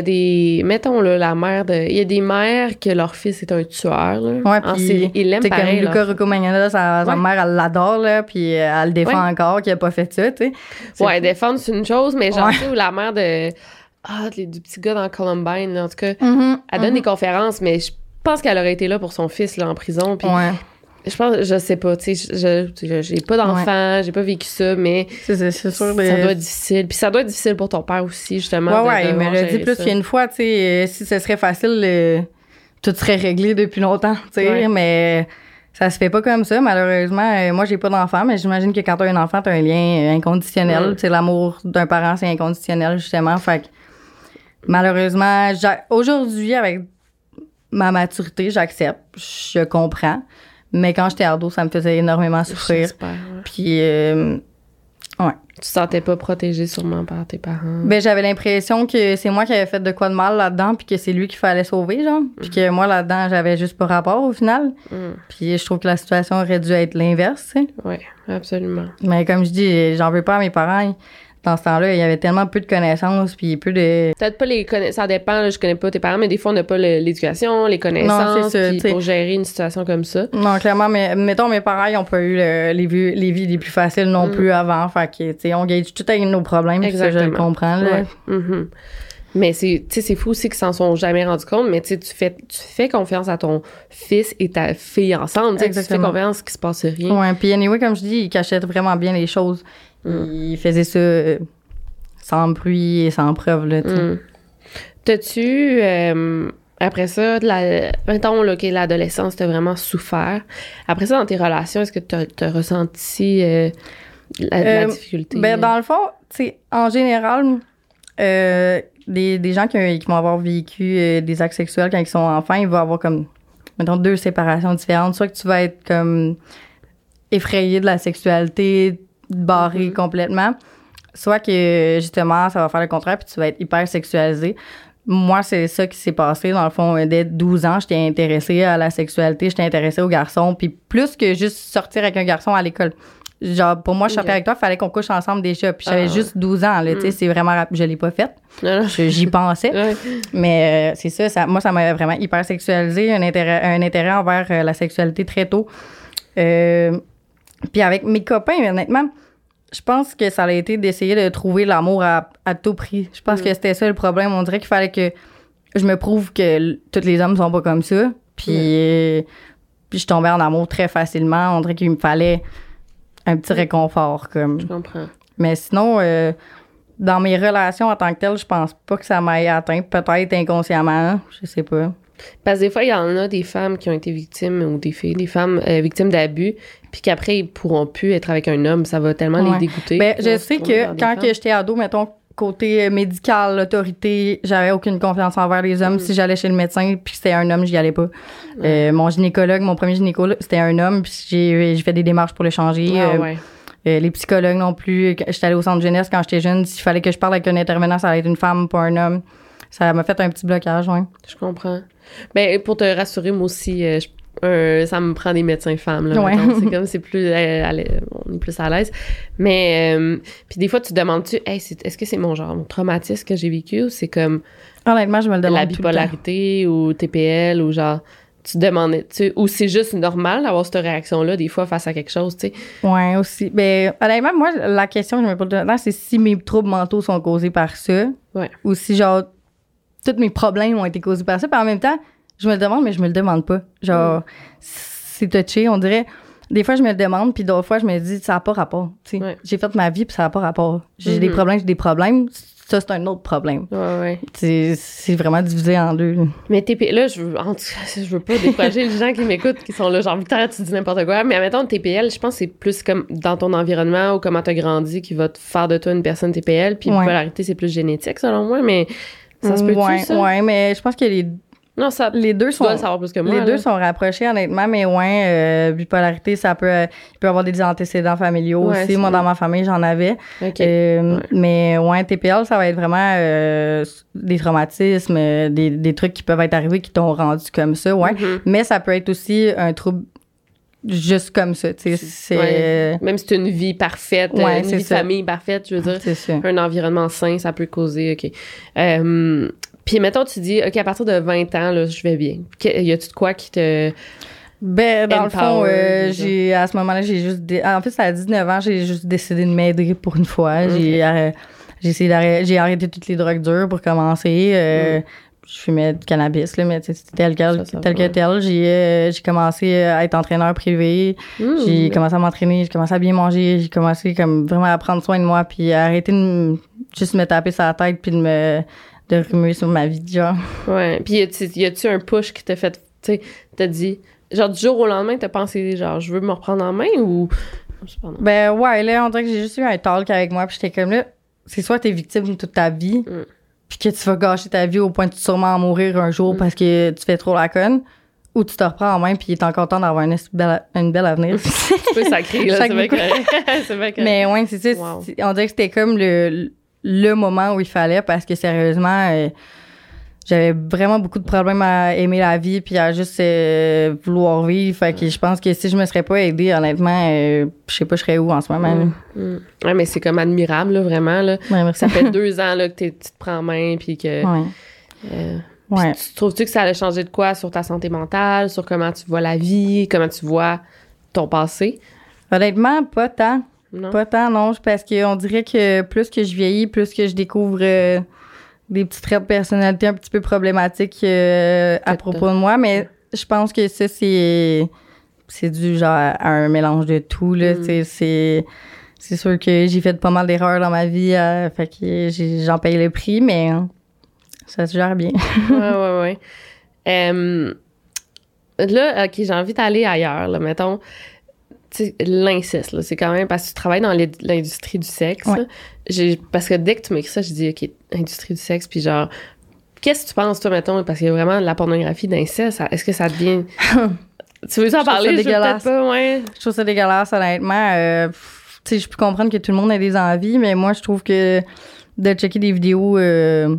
Des mettons là la mère de il y a des mères que leur fils est un tueur là Ouais, En série. ils l'aiment tu sais, pareil comme Luca Rocco-Magnola, sa, sa Ouais. mère, elle l'adore, là, puis elle le défend Ouais. encore, qu'il a pas fait ça, tu sais. Ouais fou. défendre c'est une chose mais genre sais, ou la mère de ah du petit gars dans Columbine là, en tout cas Mhm, elle donne des conférences mais je pense qu'elle aurait été là pour son fils là en prison puis Ouais, je pense je sais pas tu sais j'ai pas d'enfant j'ai pas vécu ça mais c'est sûr. ça doit être difficile puis ça doit être difficile pour ton père aussi justement Ouais, ouais, il me l'a dit plus qu'une fois, tu sais, euh, si ce serait facile, euh, tout serait réglé depuis longtemps, tu sais, Ouais. mais ça se fait pas comme ça, malheureusement. Euh, moi, j'ai pas d'enfant, mais j'imagine que quand t'as un enfant, t'as un lien inconditionnel. Ouais. Tu sais, l'amour d'un parent, c'est inconditionnel, justement. Fait que, malheureusement, aujourd'hui, avec ma maturité, j'accepte, je comprends. Mais quand j'étais ado, ça me faisait énormément souffrir. Ouais. Puis, euh, Tu te sentais pas protégée sûrement par tes parents? ben, j'avais l'impression que c'est moi qui avais fait de quoi de mal là-dedans, puis que c'est lui qu'il fallait sauver, genre. Puis que moi, là-dedans, j'avais juste pas rapport au final. Mm. Puis je trouve que la situation aurait dû être l'inverse, tu sais. Ouais, absolument. Mais comme je dis, j'en veux pas à mes parents. Ils- Dans ce temps-là, il y avait tellement peu de connaissances, puis peu de. Peut-être pas les connaissances, ça dépend, là, je connais pas tes parents, mais des fois on n'a pas le- l'éducation, les connaissances, ça, pour gérer une situation comme ça. Non, clairement, mais mettons, mes parents, ils ont pas eu le- les, vies, les vies les plus faciles non Mm. plus avant. Fait que, tu sais, on gage tout avec nos problèmes, puis ça, je le comprends, là. Ouais. Mhm. Mais c'est, tu sais, c'est fou aussi qu'ils s'en sont jamais rendus compte, mais tu sais, tu fais, tu fais confiance à ton fils et ta fille ensemble, tu fais confiance qu'il se passe rien. Ouais, puis anyway, comme je dis, il cachait vraiment bien les choses. Mm. Il faisait ça euh, sans bruit et sans preuve, là. Mm. T'as-tu, euh, après ça, de la, mettons, là, que l'adolescence, t'as vraiment souffert. Après ça, dans tes relations, est-ce que t'as, t'as ressenti euh, la, difficulté? Ben, dans le fond, tu sais, en général, des, des gens qui, qui vont avoir vécu des actes sexuels quand ils sont enfants, ils vont avoir comme, mettons, deux séparations différentes. Soit que tu vas être comme effrayé de la sexualité, barré Mhm. complètement, soit que justement, ça va faire le contraire, puis tu vas être hyper sexualisé. Moi, c'est ça qui s'est passé. Dans le fond, dès 12 ans, j'étais intéressée à la sexualité, j'étais intéressée aux garçons, puis plus que juste sortir avec un garçon à l'école. Genre, pour moi, je sortais avec toi, il fallait qu'on couche ensemble déjà. Puis j'avais Ah, juste 12 ans, là, tu sais, Mm. c'est vraiment rapide. Je l'ai pas fait. Non, non. Je- J'y pensais. Ouais. Mais euh, c'est ça, ça, moi, ça m'a vraiment hyper sexualisé, un intérêt, un intérêt envers euh, la sexualité très tôt. Euh, puis avec mes copains, honnêtement, je pense que ça a été d'essayer de trouver l'amour à, à tout prix. Je pense Mm. que c'était ça le problème. On dirait qu'il fallait que je me prouve que tous les hommes sont pas comme ça. Puis, euh, puis je tombais en amour très facilement. On dirait qu'il me fallait un petit réconfort. Comme. Je comprends. Mais sinon, euh, dans mes relations en tant que telles, je pense pas que ça m'ait atteint. Peut-être inconsciemment, je sais pas. Parce que des fois, il y en a des femmes qui ont été victimes, ou des filles, des femmes euh, victimes d'abus, puis qu'après, ils pourront plus être avec un homme. Ça va tellement Ouais. les dégoûter. Ben, je sais que quand que j'étais ado, mettons, côté euh, médical, autorité, j'avais aucune confiance envers les Mm. hommes. Si j'allais chez le médecin puis que c'était un homme, j'y allais pas. Euh, mon gynécologue, mon premier gynécologue, c'était un homme, puis j'ai fait des démarches pour le changer. Ah, Euh, ouais. euh, les psychologues non plus. J'étais allée au centre jeunesse quand j'étais jeune. S'il fallait que je parle avec un intervenant, ça allait être une femme, pas un homme. Ça m'a fait un petit blocage, ouais. Je comprends. Ben, pour te rassurer, moi aussi, euh, je- euh, ça me prend des médecins femmes. Là, Ouais. C'est comme, c'est plus, euh, à on est plus à l'aise. Mais, puis des fois, tu te demandes-tu, hey, est-ce que c'est mon genre, mon traumatisme que j'ai vécu ou c'est comme Honnêtement, je me le demande la bipolarité ou TPL ou genre, tu demandais, tu ou c'est juste normal d'avoir cette réaction-là des fois face à quelque chose, tu sais? Ouais, aussi. Ben, honnêtement, moi, la question que je me pose maintenant, c'est si mes troubles mentaux sont causés par ça. Ouais. Ou si, genre, tous mes problèmes ont été causés par ça. Puis en même temps, je me le demande, mais je me le demande pas. Genre, Mm. c'est touché, on dirait. Des fois, je me le demande, puis d'autres fois, je me dis, ça n'a pas rapport. tu. Ouais. J'ai fait ma vie, puis ça n'a pas rapport. J'ai des Mhm. problèmes, j'ai des problèmes. Ça, c'est un autre problème. Ouais, ouais. C'est vraiment divisé en deux. Mais TPL, là, je veux, en tout cas, je veux pas décourager les gens qui m'écoutent, qui sont là, genre, Victoria, tu dis n'importe quoi. Mais admettons, TPL, je pense que c'est plus comme dans ton environnement ou comment t'as grandi qui va te faire de toi une personne TPL. Puis Ouais. bipolarité, c'est plus génétique, selon moi, mais ça se peut-tu, ouais, ça? ouais, mais je pense que les, Non, ça, les deux sont. dois le savoir plus que moi. les là. deux sont rapprochés, honnêtement, mais ouais, euh, bipolarité, ça peut, euh, il peut avoir des antécédents familiaux Ouais, aussi. Moi, vrai. dans ma famille, j'en avais. OK. Euh, Ouais. Mais ouais, TPL, ça va être vraiment euh, des traumatismes, euh, des, des trucs qui peuvent être arrivés qui t'ont rendu comme ça, ouais. Mhm. Mais ça peut être aussi un trouble juste comme ça, tu sais. C'est Ouais. Même si c'est une vie parfaite, euh, Ouais, une vie de famille parfaite, je veux dire. ça. un environnement sain, ça peut causer, OK. Euh, puis mettons, tu dis, OK, à partir de 20 ans, là, je vais bien. Y a-tu de quoi qui te... Ben, dans le fond, euh, j'ai, à ce moment-là, j'ai juste, dé- en fait, à 19 ans, j'ai juste décidé de m'aider pour une fois. J'ai, essayé d'arrêter, j'ai arrêté toutes les drogues dures pour commencer. Euh, Je fumais du cannabis, là, mais tel quel, tel que tel. J'ai, euh, j'ai commencé à être entraîneur privé. Hmm, J'ai commencé à m'entraîner, j'ai commencé à bien manger, j'ai commencé comme vraiment à prendre soin de moi, puis à arrêter de me- juste me taper sur la tête, puis de me, de rumeurs sur ma vie, genre. Ouais. Puis y a-tu un push qui t'a fait, tu sais, t'as dit, genre du jour au lendemain, t'as pensé, genre, je veux me reprendre en main ou. Non. Ben ouais, là, on dirait que j'ai juste eu un talk avec moi, puis j'étais comme là, c'est soit t'es victime toute ta vie, Mm. Puis que tu vas gâcher ta vie au point de sûrement en mourir un jour parce que tu fais trop la conne, ou tu te reprends en main, puis t'es encore temps d'avoir une, belle, une belle avenir. *laughs* Peux sacrer, là, *laughs* *laughs* c'est vrai que. c'est. Mais ouais, c'est ça. Wow. c'est- On dirait que c'était comme le, le moment où il fallait parce que sérieusement, euh, j'avais vraiment beaucoup de problèmes à aimer la vie puis à juste euh, vouloir vivre. Fait que je pense que si je me serais pas aidée, honnêtement, euh, je sais pas, je serais où en ce moment. Mm. Ouais, mais c'est comme admirable, là, vraiment, là. Ouais, merci. Ça fait deux ans, là, que tu te prends en main, puis que. Ouais. euh, Ouais. Tu trouves-tu que ça allait changer de quoi sur ta santé mentale, sur comment tu vois la vie, comment tu vois ton passé? Honnêtement, pas tant. Non? Pas tant, non. Parce qu'on dirait que plus que je vieillis, plus que je découvre euh, des petits traits de personnalité un petit peu problématiques euh, à propos de moi. Mais je pense que ça, c'est. C'est dû genre à un mélange de tout. Là. Mm. C'est. C'est sûr que j'ai fait pas mal d'erreurs dans ma vie. euh, fait que j'ai- j'en paye le prix, mais euh, ça se gère bien. *laughs* ouais, ouais, ouais. Euh, là, OK, j'ai envie d'aller ailleurs, là, mettons. L'inceste, là, c'est quand même parce que tu travailles dans l'in- l'industrie du sexe. Ouais. là. J'ai, parce que dès que tu m'écris ça, je dis, OK, industrie du sexe, puis genre, qu'est-ce que tu penses, toi, mettons, parce qu'il y a vraiment de la pornographie d'inceste, est-ce que ça devient. *laughs* tu veux en parler? Je dégueulasse. peut-être pas, ouais. Je trouve ça dégueulasse, honnêtement. Euh, tu sais, je peux comprendre que tout le monde a des envies, mais moi, je trouve que de checker des vidéos euh,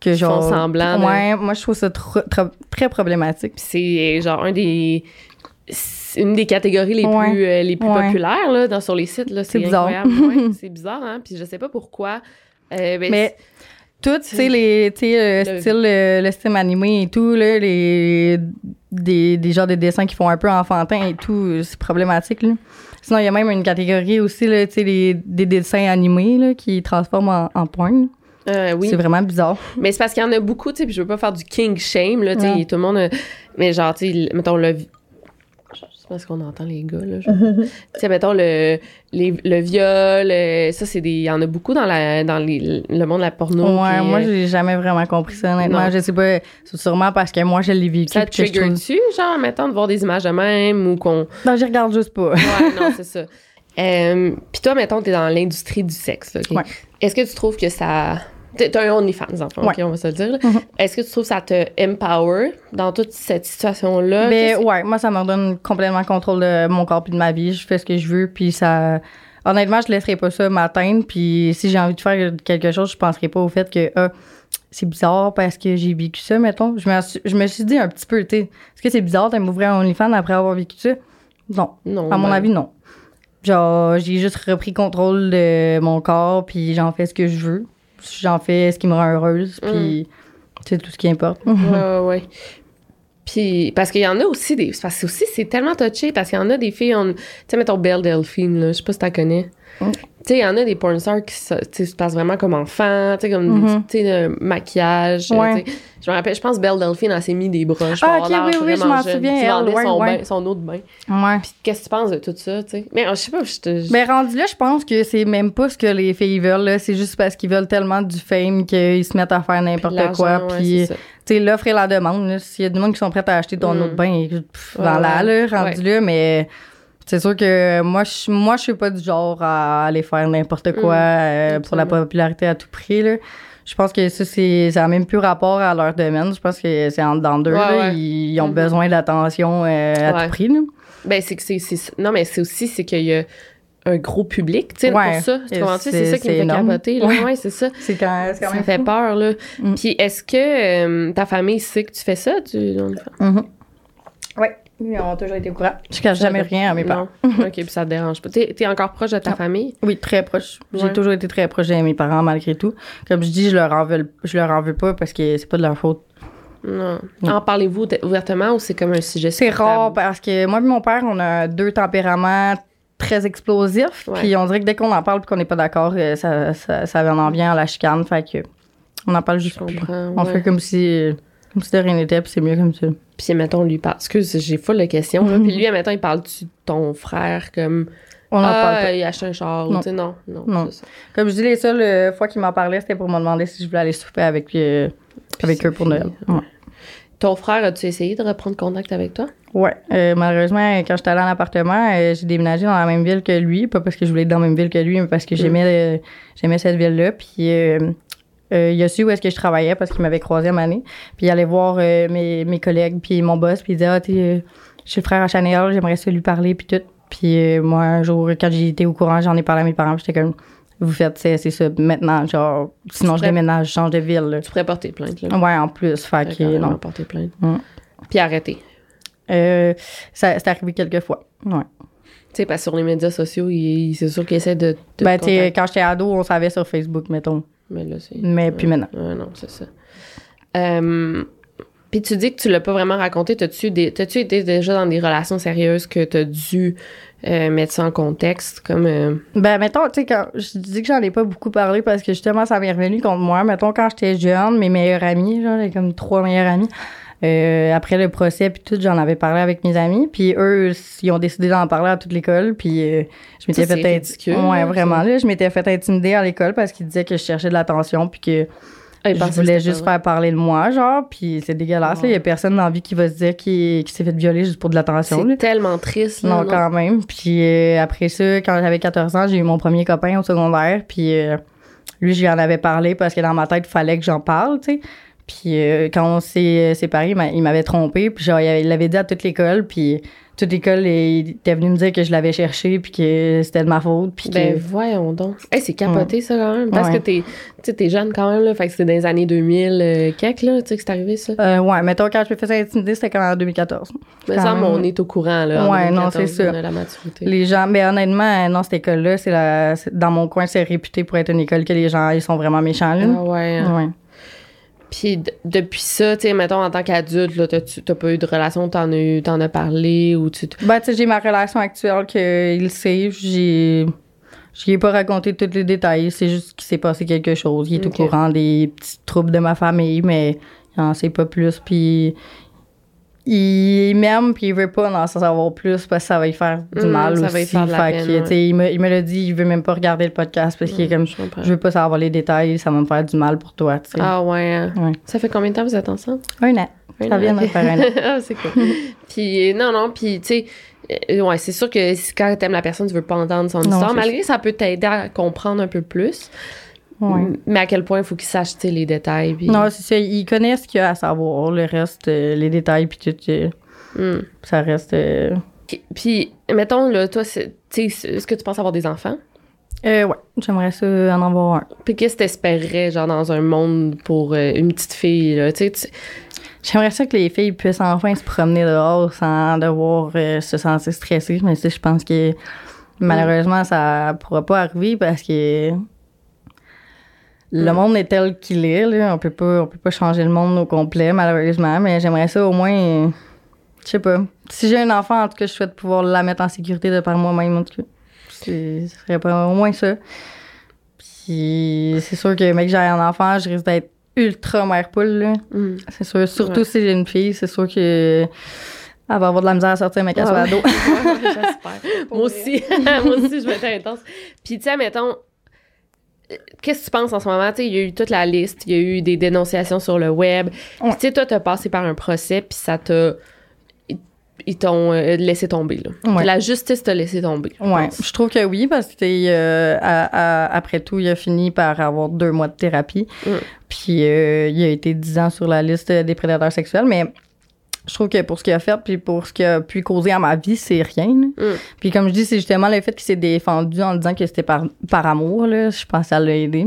que genre. font semblant, moi, je trouve ça tr- tr- très problématique. C'est genre un des. Une des catégories les Ouais. plus, euh, les plus Ouais. populaires là, dans, sur les sites. C'est bizarre. Ouais, *laughs* c'est bizarre, hein? Puis je sais pas pourquoi. Euh, ben, Mais tout, tu sais, les, sais, le Le- style, le, le style animé et tout, là, les, des, des genres de dessins qui font un peu enfantin et tout, c'est problématique, là. Sinon, il y a même une catégorie aussi, là, tu sais, les- des dessins animés, là, qui transforment en, en porn. euh, oui. C'est vraiment bizarre. Mais c'est parce qu'il y en a beaucoup, tu sais, puis je veux pas faire du king shame, là, tu sais, Ouais. tout le monde. Mais genre, tu sais, mettons le. Je sais pas ce qu'on entend, les gars, là. *laughs* tu sais, mettons le, les- le viol, euh, ça, c'est des. Il y en a beaucoup dans, la, dans les- le monde de la porno. Ouais, puis, moi, euh, j'ai jamais vraiment compris ça, honnêtement. Non. Je sais pas, c'est sûrement parce que moi, je l'ai vécu. ça te trouve- trigger-tu, genre, mettons, de voir des images de même ou qu'on. Non, je regarde juste pas. Ouais, *laughs* non, c'est ça. Euh, Puis toi, mettons, t'es dans l'industrie du sexe, là, OK? Ouais. Est-ce que tu trouves que ça... t'es- un OnlyFans, en fait, on va se le dire. Mhm. Est-ce que tu trouves que ça te empower dans toute cette situation-là? Ben ouais, moi, ça me redonne complètement le contrôle de mon corps puis de ma vie. Je fais ce que je veux, puis ça... Honnêtement, je laisserai pas ça m'atteindre, puis si j'ai envie de faire quelque chose, je penserai pas au fait que ah, c'est bizarre parce que j'ai vécu ça, mettons. Je me, suis- je me suis dit un petit peu, tu sais, est-ce que c'est bizarre de m'ouvrir un OnlyFans après avoir vécu ça? Non. Non, À mon ben, avis, non. Genre, j'ai juste repris contrôle de mon corps, puis j'en fais ce que je veux. J'en fais ce qui me rend heureuse, puis c'est tout ce qui importe. Ouais, *laughs* ouais, ouais. Puis, parce qu'il y en a aussi des... Parce que aussi, c'est tellement touché, parce qu'il y en a des filles, on... tu sais, mettons Belle Delphine, là, je sais pas si t'en connais. Mm. Tu sais, il y en a des porn stars qui se, se passent vraiment comme enfants, tu sais, comme, tu sais, le maquillage. euh, Ouais. Je me rappelle, je pense Belle Delphine, elle s'est mis des broches pour Ah, ok, oui, oui, je m'en souviens, elle, ouais, son, ouais. bain- son eau de bain. Ouais. Puis qu'est-ce que tu penses de tout ça, tu sais? Mais euh, je sais pas, je te... je- Ben, rendu là, je pense que c'est même pas ce que les filles veulent, là. C'est juste parce qu'ils veulent tellement du fame qu'ils se mettent à faire n'importe quoi. Puis, c'est tu sais, l'offre et la demande. S'il y a du monde qui sont prêts à acheter ton Mm. eau de bain, pff, vends-la, ouais. là, rendu là. Mais c'est sûr que moi, je, moi, je suis pas du genre à aller faire n'importe quoi Mm. euh, pour la popularité à tout prix, là. Je pense que ça, c'est, ça a même plus rapport à leur domaine. Je pense que c'est en dedans d'eux, Ouais, là. ouais. Ils, ils ont Mhm. besoin d'attention euh, à Ouais. tout prix, là. Ben, c'est que c'est... c'est- Non, mais c'est aussi, c'est qu'il y a un gros public, tu sais, pour ça. Tu? C'est ça qui me fait capoter, là. Ouais. C'est ça. *laughs* C'est quand, quand Ça même fait fou. peur, là. Mm. Puis est-ce que euh, ta famille sait que tu fais ça? Tu... Oui, ils ont toujours été au courant. Je cache jamais rien à mes parents. *laughs* OK, puis ça te dérange pas. T'es, t'es encore proche de ta Non. famille? Oui, très proche. J'ai toujours été très proche de mes parents malgré tout. Comme je dis, je leur en veux, je leur en veux pas parce que c'est pas de leur faute. Non. Non. En parlez-vous ouvertement ou c'est comme un sujet C'est rare parce que moi et mon père, on a deux tempéraments très explosifs. Puis on dirait que dès qu'on en parle et qu'on n'est pas d'accord, euh, ça, ça, ça en vient à la chicane. Fait que on en parle juste plus. On ouais. fait comme si, comme si de rien n'était, puis c'est mieux comme ça. Puis, mettons, lui parle. Excuse, j'ai full de questions. là. Puis lui, mettons, il parle-tu de ton frère comme. On en ah, parle pas. il a acheté un char, Non. tu sais, non, non, Non. ça. Comme je dis, les seules euh, fois qu'il m'en parlait, c'était pour me demander si je voulais aller souper avec, euh, avec eux pour Noël. Ouais. Ton frère, as-tu essayé de reprendre contact avec toi? Ouais. Euh, malheureusement, quand j'étais allée en appartement, euh, j'ai déménagé dans la même ville que lui. Pas parce que je voulais être dans la même ville que lui, mais parce que j'aimais euh, j'aimais cette ville-là. Puis euh, il a su où est-ce que je travaillais parce qu'il m'avait croisé à année. Puis il allait voir euh, mes, mes collègues, puis mon boss, puis il disait Ah, euh, je suis le frère à Chanel, j'aimerais ça lui parler, puis tout. Puis euh, moi, un jour, quand j'étais au courant, j'en ai parlé à mes parents, j'étais comme Vous faites ça, c'est ça, maintenant. Genre, sinon je déménage, je change de ville. là. Tu pourrais porter plainte, là. Ouais, en plus. Fait Tu que non. porter plainte. Mm. Puis arrêter. Euh, ça, c'est arrivé quelques fois. Ouais. Tu sais, parce que sur les médias sociaux, c'est sûr qu'il essaie de. de Ben, tu quand j'étais ado, on savait sur Facebook, mettons. Mais là, c'est. Mais puis maintenant. Ouais, non, c'est ça. Euh, Puis tu dis que tu l'as pas vraiment raconté. T'as-tu des... t'as-tu été déjà dans des relations sérieuses que t'as dû euh, mettre ça en contexte? Comme. euh, Ben, mettons, tu sais, quand je dis que j'en ai pas beaucoup parlé parce que justement, ça m'est revenu contre moi. Mettons, quand j'étais jeune, mes meilleurs amis, genre, j'ai comme trois meilleurs amis. Euh, après le procès, puis tout, j'en avais parlé avec mes amis. Puis eux, ils ont décidé d'en parler à toute l'école. Puis euh, je m'étais fait ridicule, Ouais, vraiment. Là, je m'étais fait intimider à l'école parce qu'ils disaient que je cherchais de l'attention. Puis que ah, il je voulais juste faire parler de moi, genre. Puis c'est dégueulasse. là. Il y a personne dans la vie qui va se dire qu'il s'est fait violer juste pour de l'attention. C'est tellement triste. là, Non, quand même. Puis euh, après ça, quand j'avais 14 ans, j'ai eu mon premier copain au secondaire. Puis euh, lui, j'y en avais parlé parce que dans ma tête, il fallait que j'en parle, tu sais. Puis euh, quand on s'est séparés, il m'a- il m'avait trompé. Puis genre, il avait- il l'avait dit à toute l'école. Puis toute l'école, il était venu me dire que je l'avais cherché. Puis que c'était de ma faute. Puis que... Ben voyons donc. Hey, c'est capoté ça quand même. Parce Ouais. que t'es, jeune quand même, là. Fait que c'était dans les années 2000, euh, quelques, là, tu sais, que c'est arrivé ça. Euh, ouais, mettons, quand je me faisais intimider, c'était quand en 2014. Mais ça, même. on est au courant, là. Ouais, non, 2014, c'est ça. On a la maturité. Les gens, mais honnêtement, euh, non, cette école-là, c'est la, c'est- dans mon coin, c'est réputé pour être une école que les gens, ils sont vraiment méchants, là. Ah ouais. hein. Ouais. Puis depuis ça, tu sais, mettons, en tant qu'adulte, là, t'as pas eu de relation, t'en as eu, t'en as parlé ou tu. Ben, tu sais, j'ai ma relation actuelle qu'il sait. J'ai. Je lui ai pas raconté tous les détails. C'est juste qu'il s'est passé quelque chose. Il est Ok. au courant des petits troubles de ma famille, mais il en sait pas plus. Puis. Il m'aime, puis il veut pas en savoir plus parce que ça va lui faire du Hum, mal ça aussi. va lui faire de la Fait peine, que, ouais. tu sais, il me, il me l'a dit, il veut même pas regarder le podcast parce qu'il est comme. Je. Je veux pas savoir les détails, ça va me faire du mal pour toi, tu sais. Ah ouais. hein. Ouais. Ça fait combien de temps que vous êtes ensemble? Un an. Un Ça an, vient de faire un an. *laughs* ah, c'est cool. *laughs* puis, euh, non, non, puis, tu sais, euh, ouais, c'est sûr que quand t'aimes la personne, tu veux pas entendre son Non, histoire, malgré ça peut t'aider à comprendre un peu plus. Ouais. Mais à quel point il faut qu'il sache, tu sais, les détails. Puis, Non, c'est ça. Il connaît ce qu'il y a à savoir. Le reste, euh, les détails, puis tout, euh, Hum. ça reste. euh, Puis- Puis, mettons, là, toi, c'est- tu est-ce que tu penses avoir des enfants? euh, ouais, j'aimerais ça en avoir un. Puis qu'est-ce que t'espérais, genre, dans un monde pour euh, une petite fille, là? Tu sais, tu- J'aimerais ça que les filles puissent enfin se promener dehors sans devoir se sentir stressées. Mais je pense que malheureusement, ça pourra pas arriver parce que le Mm. monde est tel qu'il est. Là. On peut pas, on peut pas changer le monde au complet, malheureusement. Mais j'aimerais ça au moins. je sais pas. Si j'ai un enfant, en tout cas, je souhaite pouvoir la mettre en sécurité de par moi-même, en tout cas. C'est- Ce serait pas au moins ça. Puis c'est sûr que, mec, j'ai un enfant, je risque d'être ultra mère poule, là. Hum. C'est sûr. Surtout Ouais. si j'ai une fille, c'est sûr que. Elle va avoir de la misère à sortir, mais qu'elle soit Ah ado. ouais. *laughs* Ouais, ouais, J'espère. Moi aussi. *laughs* Moi aussi, je vais être intense. Puis, tu sais, mettons, qu'est-ce que tu penses en ce moment? Il y a eu toute la liste, il y a eu des dénonciations sur le web. Ouais. tu sais, toi, t'as passé par un procès, puis ça t'a. ils- t'ont euh, laissé tomber, là. Ouais. La justice t'a laissé tomber. je Ouais, pense. je trouve que oui, parce que euh, à- à- après tout, il a fini par avoir deux mois de thérapie. Mm. Puis euh, il a été dix ans sur la liste des prédateurs sexuels, mais je trouve que pour ce qu'il a fait, puis pour ce qu'il a pu causer à ma vie, c'est rien. Mm. Puis comme je dis, c'est justement le fait qu'il s'est défendu en disant que c'était par, par amour, là. Je pense que ça l'a aidé.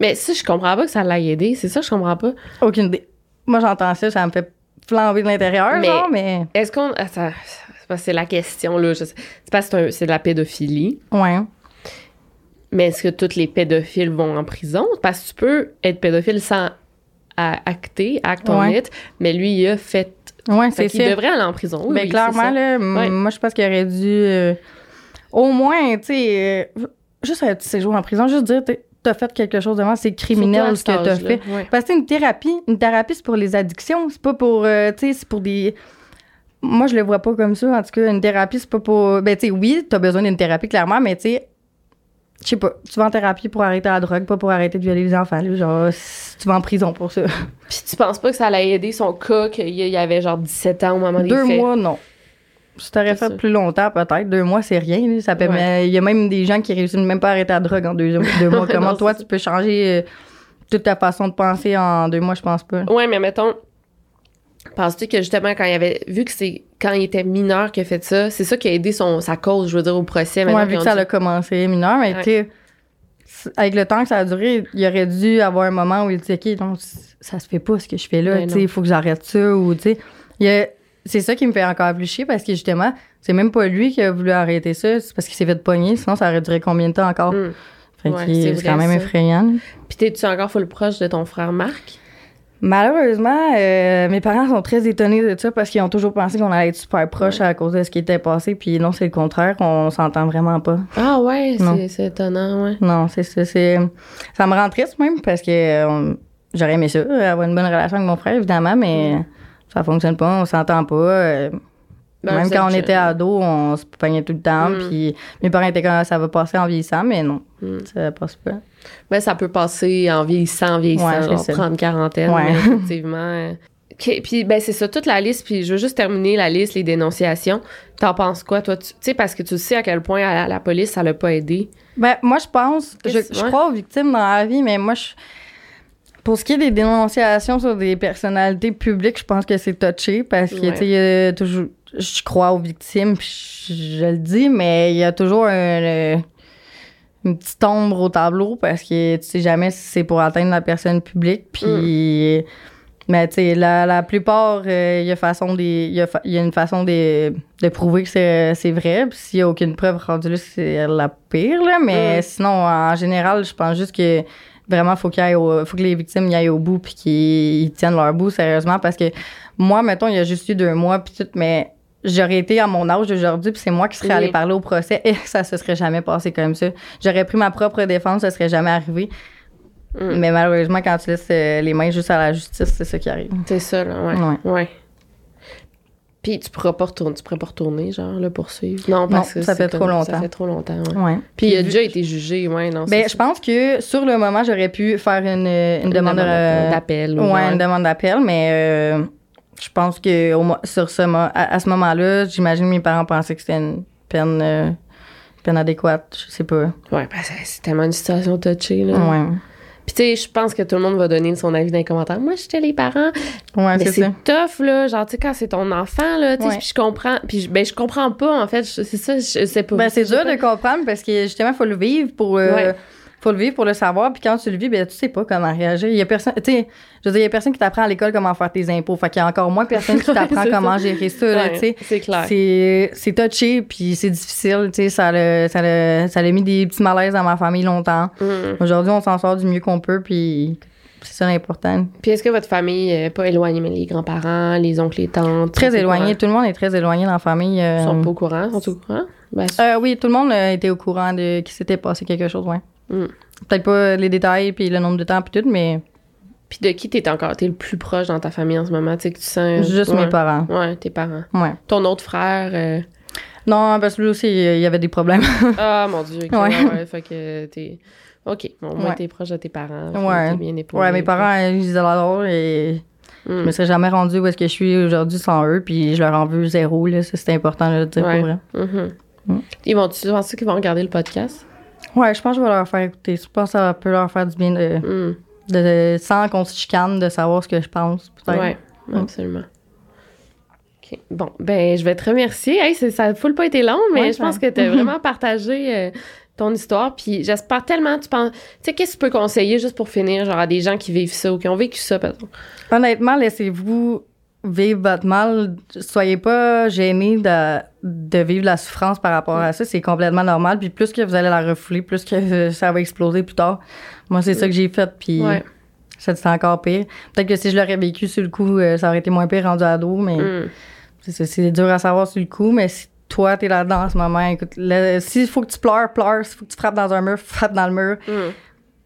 Mais ça, je comprends pas que ça l'ait aidé. C'est ça, je comprends pas. Aucune idée. Moi, j'entends ça, ça me fait flamber de l'intérieur, Mais- genre, mais... Est-ce qu'on. ah, c'est la question, là. je sais- C'est parce que c'est de la pédophilie. Ouais. Mais est-ce que tous les pédophiles vont en prison? Parce que tu peux être pédophile sans acter, act on Ouais. it, mais lui, il a fait. Ouais, c'est ça. devrait aller en prison. Oui, ben, oui, clairement, là, Ouais. moi, je pense qu'il aurait dû, euh, au moins, tu sais, euh, juste un petit séjour en prison, juste dire, t'as fait quelque chose de mal, c'est criminel ce que t'as fait. ouais. Parce que une thérapie, une thérapie, c'est pour les addictions, c'est pas pour, euh, tu sais, c'est pour des... moi, je le vois pas comme ça. En tout cas, une thérapie, c'est pas pour. Ben, tu sais, oui, t'as besoin d'une thérapie, clairement, mais tu sais, je sais pas, tu vas en thérapie pour arrêter la drogue, pas pour arrêter de violer les enfants. Là, genre, tu vas en prison pour ça. *laughs* Puis tu penses pas que ça allait aider son cas, qu'il avait genre 17 ans au moment des Deux faits? mois, non. Si t'aurais fait ça. plus longtemps, peut-être. Deux mois, c'est rien. là. Ça Ouais. il y a même des gens qui réussissent même pas à arrêter la drogue en deux, *laughs* deux mois. Comment Non, toi, tu peux changer euh, toute ta façon de penser en deux mois, je pense pas. Ouais, mais mettons, penses-tu que justement, quand il avait, vu que c'est quand il était mineur qu'il a fait ça, c'est ça qui a aidé son, sa cause, je veux dire, au procès. Ouais, vu que ça dit- a commencé mineur, mais Ouais. tu sais, c- avec le temps que ça a duré, il aurait dû avoir un moment où il dit OK, donc ça se fait pas ce que je fais là, Ben tu sais, il faut que j'arrête ça ou tu sais. C'est ça qui me fait encore plus chier parce que justement, c'est même pas lui qui a voulu arrêter ça, c'est parce qu'il s'est fait pogner, sinon ça aurait duré combien de temps encore? Hum. Fait Ouais, c'est quand même ça. effrayant. Puis t'es-tu encore full proche de ton frère Marc? Malheureusement, euh, mes parents sont très étonnés de ça parce qu'ils ont toujours pensé qu'on allait être super proches à cause de ce qui était passé. Puis non, c'est le contraire, on s'entend vraiment pas. Ah ouais, c'est, étonnant, ouais. Non, c'est ça. C'est, ça me rend triste même parce que euh, j'aurais aimé ça, avoir une bonne relation avec mon frère, évidemment, mais ça fonctionne pas, on s'entend pas. euh, Ben, même quand on était ado, on se pognait tout le temps. Mm. Puis mes parents étaient comme ça va passer en vieillissant, mais non, Mm. ça passe pas. Ben, ça peut passer en vieillissant, en vieillissant, Ouais, c'est genre ça. 30, quarantaine, Ouais. effectivement. *laughs* puis ben c'est ça, toute la liste, puis je veux juste terminer la liste, les dénonciations. T'en penses quoi, toi? Tu sais, parce que tu sais à quel point la, la police, ça l'a pas aidé. Ben, moi, je pense, je, je crois aux victimes dans la vie, mais moi, je, pour ce qui est des dénonciations sur des personnalités publiques, je pense que c'est touché parce que, Ouais. tu sais, il y a toujours, je crois aux victimes, puis je, je le dis, mais il y a toujours un, une petite ombre au tableau parce que tu sais jamais si c'est pour atteindre la personne publique, puis. Mais tu sais, la, la plupart, euh, il y a façon des, il y a, y a une façon de, de prouver que c'est, c'est vrai. Puis s'il y a aucune preuve rendue là, c'est la pire, là. Mais Mm. sinon, en général, je pense juste que vraiment, faut qu'il faut que les victimes y aillent au bout puis qu'ils ils tiennent leur bout sérieusement. Parce que moi, mettons, il y a juste eu deux mois puis tout, mais j'aurais été à mon âge d'aujourd'hui puis c'est moi qui serais Oui. allée parler au procès et *laughs* ça se serait jamais passé comme ça. J'aurais pris ma propre défense, ça serait jamais arrivé. Mm. Mais malheureusement, quand tu laisses euh, les mains juste à la justice, c'est ça qui arrive. C'est ça, là, ouais. Ouais. Ouais. Puis tu pourras pas retourner, tu pourrais pas retourner, genre, le poursuivre. Non, parce Non, que ça fait trop longtemps. Ça fait trop longtemps, ouais. Ouais. Puis il a déjà été jugé, ouais, non, Ben, je ça. pense que sur le moment, j'aurais pu faire une, une demande de- d'appel. ou Ouais, une demande d'appel, mais euh, je pense que au sur ce à, à ce moment-là, j'imagine que mes parents pensaient que c'était une peine, euh, peine adéquate. Je sais pas. Ouais, ben, c'est- c'est tellement une situation touchée, là. Ouais. Puis tu sais, je pense que tout le monde va donner son avis dans les commentaires. Moi, j'étais les parents. Ouais, c'est c'est ça. tough, là. Genre, tu sais, quand c'est ton enfant, là, tu sais, Ouais. je comprends. Puis je- ben, je comprends pas, en fait. C'est ça, je sais pas. Ben, c'est dur de comprendre parce que justement, il faut le vivre pour. euh, Ouais. Faut le vivre pour le savoir, puis quand tu le vis, ben, tu sais pas comment réagir. Il y a personne, tu sais, je veux dire, il y a personne qui t'apprend à l'école comment faire tes impôts. Fait qu'il y a encore moins personne qui *laughs* t'apprend comment gérer ça, Ouais, tu sais. c'est clair. C'est, touché, puis c'est difficile, tu sais. Ça l'a, ça, ça l'a mis des petits malaises dans ma famille longtemps. Mm. Aujourd'hui, on s'en sort du mieux qu'on peut, puis c'est ça l'important. Puis est-ce que votre famille est pas éloignée, mais les grands-parents, les oncles, les tantes? Très sont au éloigné. courant? Tout le monde est très éloigné dans la famille. euh, Ils sont pas au courant? Sont au courant? Ben, euh, oui, tout le monde euh, était au courant de qu'il s'était passé quelque chose, ouais. Mm. Peut-être pas les détails, puis le nombre de temps, puis tout, mais Puis de qui t'es encore t'es le plus proche dans ta famille en ce moment? Tu sais, que tu sens. juste ouais. mes parents. Ouais, tes parents. Ouais. Ton autre frère. euh, Non, parce que lui aussi, il y avait des problèmes. *laughs* Ah, mon Dieu. ok, Ouais. ouais, fait que t'es. Ok, bon, au moins Ouais. t'es proche de tes parents. Ouais. T'es bien épaulé. ouais, mes parents, ils adorent et Mm. je me serais jamais rendue où est-ce que je suis aujourd'hui sans eux, puis je leur en veux zéro, là. C'est important de le dire Ouais. pour vrai. Mhm. Mm. Ils vont, tu penses qu'ils vont regarder le podcast? Ouais, je pense que je vais leur faire écouter. Je pense que ça peut leur faire du bien de, Mm. de- sans qu'on se chicane, de savoir ce que je pense, peut-être. Ouais, Mm. absolument. OK. Bon, ben, je vais te remercier. Hey, ça n'a pas été long, mais Ouais, je pense que tu as *laughs* vraiment partagé euh, ton histoire. Puis j'espère tellement, tu penses. Tu sais, qu'est-ce que tu peux conseiller juste pour finir, genre à des gens qui vivent ça ou qui ont vécu ça, peut-être? Honnêtement, laissez-vous vivre votre mal. Soyez pas gênés de, de vivre la souffrance par rapport à ça. C'est complètement normal. Puis plus que vous allez la refouler, plus que *laughs* ça va exploser plus tard. Moi, c'est ça que j'ai fait. Puis Ouais. ça, c'est encore pire. Peut-être que si je l'aurais vécu sur le coup, euh, ça aurait été moins pire rendu ado. Mais Mm. c'est dur à savoir sur le coup. Mais si toi, t'es là-dedans en ce moment, écoute, s'il faut que tu pleures, pleure. S'il faut que tu frappes dans un mur, *laughs* frappe dans le mur. Mm.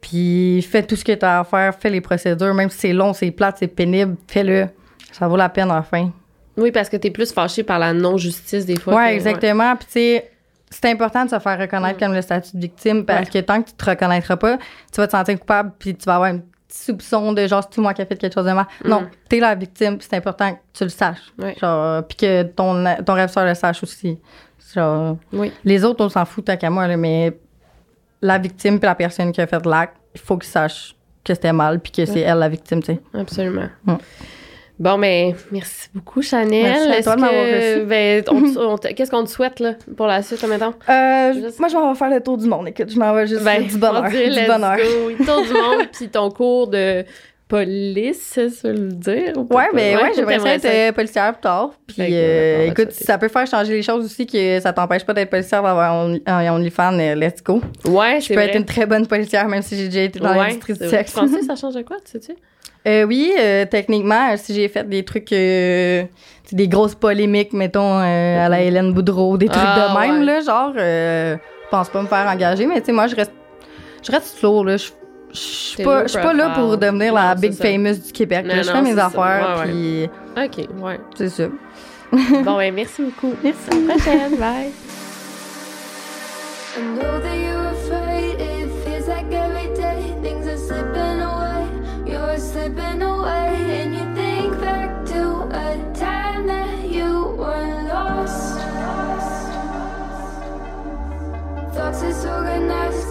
Puis fais tout ce que tu as à faire, fais les procédures, même si c'est long, c'est plate, c'est pénible, fais-le. Ça vaut la peine enfin. Oui, parce que t'es plus fâché par la non-justice des fois. Que- exactement. Puis, tu sais, c'est important de se faire reconnaître comme le statut de victime parce que tant que tu te reconnaîtras pas, tu vas te sentir coupable puis tu vas avoir un petit soupçon de genre, c'est moi qui a fait quelque chose de mal? Non, t'es la victime, c'est important que tu le saches. Genre, puis que ton, ton ravisseur le sache aussi. Genre, Oui. les autres, on s'en fout tant qu'à moi, là, mais la victime puis la personne qui a fait l'acte, il faut qu'ils sachent que c'était mal puis que c'est elle la victime, tu sais. Absolument. Mm. Bon, ben, merci beaucoup, Chanel. Merci à Est-ce toi de m'avoir reçu. ben, on on Qu'est-ce qu'on te souhaite, là, pour la suite, mettons? Euh, Juste- moi, je m'en vais faire le tour du monde. Écoute, je m'en vais juste Ben, du bonheur. on dirait, Du bonheur. go. Tour du monde, *laughs* puis ton cours de police, c'est ça le dire? ou Ouais, ben ouais, j'aimerais ça t'aimerais être euh, policière plus tard. Puis euh, écoute, ça peut faire changer les choses aussi, que ça t'empêche pas d'être policière d'avoir un un OnlyFans, euh, let's go. Ouais, Je peux vrai. être une très bonne policière, même si j'ai déjà été dans Ouais, l'industrie du sexe. Que *laughs* ça change de quoi, tu sais-tu? Euh, oui, euh, techniquement, euh, si j'ai fait des trucs, euh, des grosses polémiques, mettons, euh, à la Hélène Boudreau, des trucs Ah, de même, ouais. là, genre, euh, je pense pas me faire engager, mais tu sais, moi, je reste, je reste slow, là. Je je suis pas, low je suis pas là pour devenir la big ça. famous du Québec. là. Je non, fais mes affaires, Ouais, ouais. puis OK, ouais. c'est ça. *laughs* Bon, ben, merci beaucoup. Merci. À la prochaine. Bye. I know that you're afraid. It feels like every day things are slipping away. You're slipping away, and you think back to a time that you were lost. Thoughts disorganized,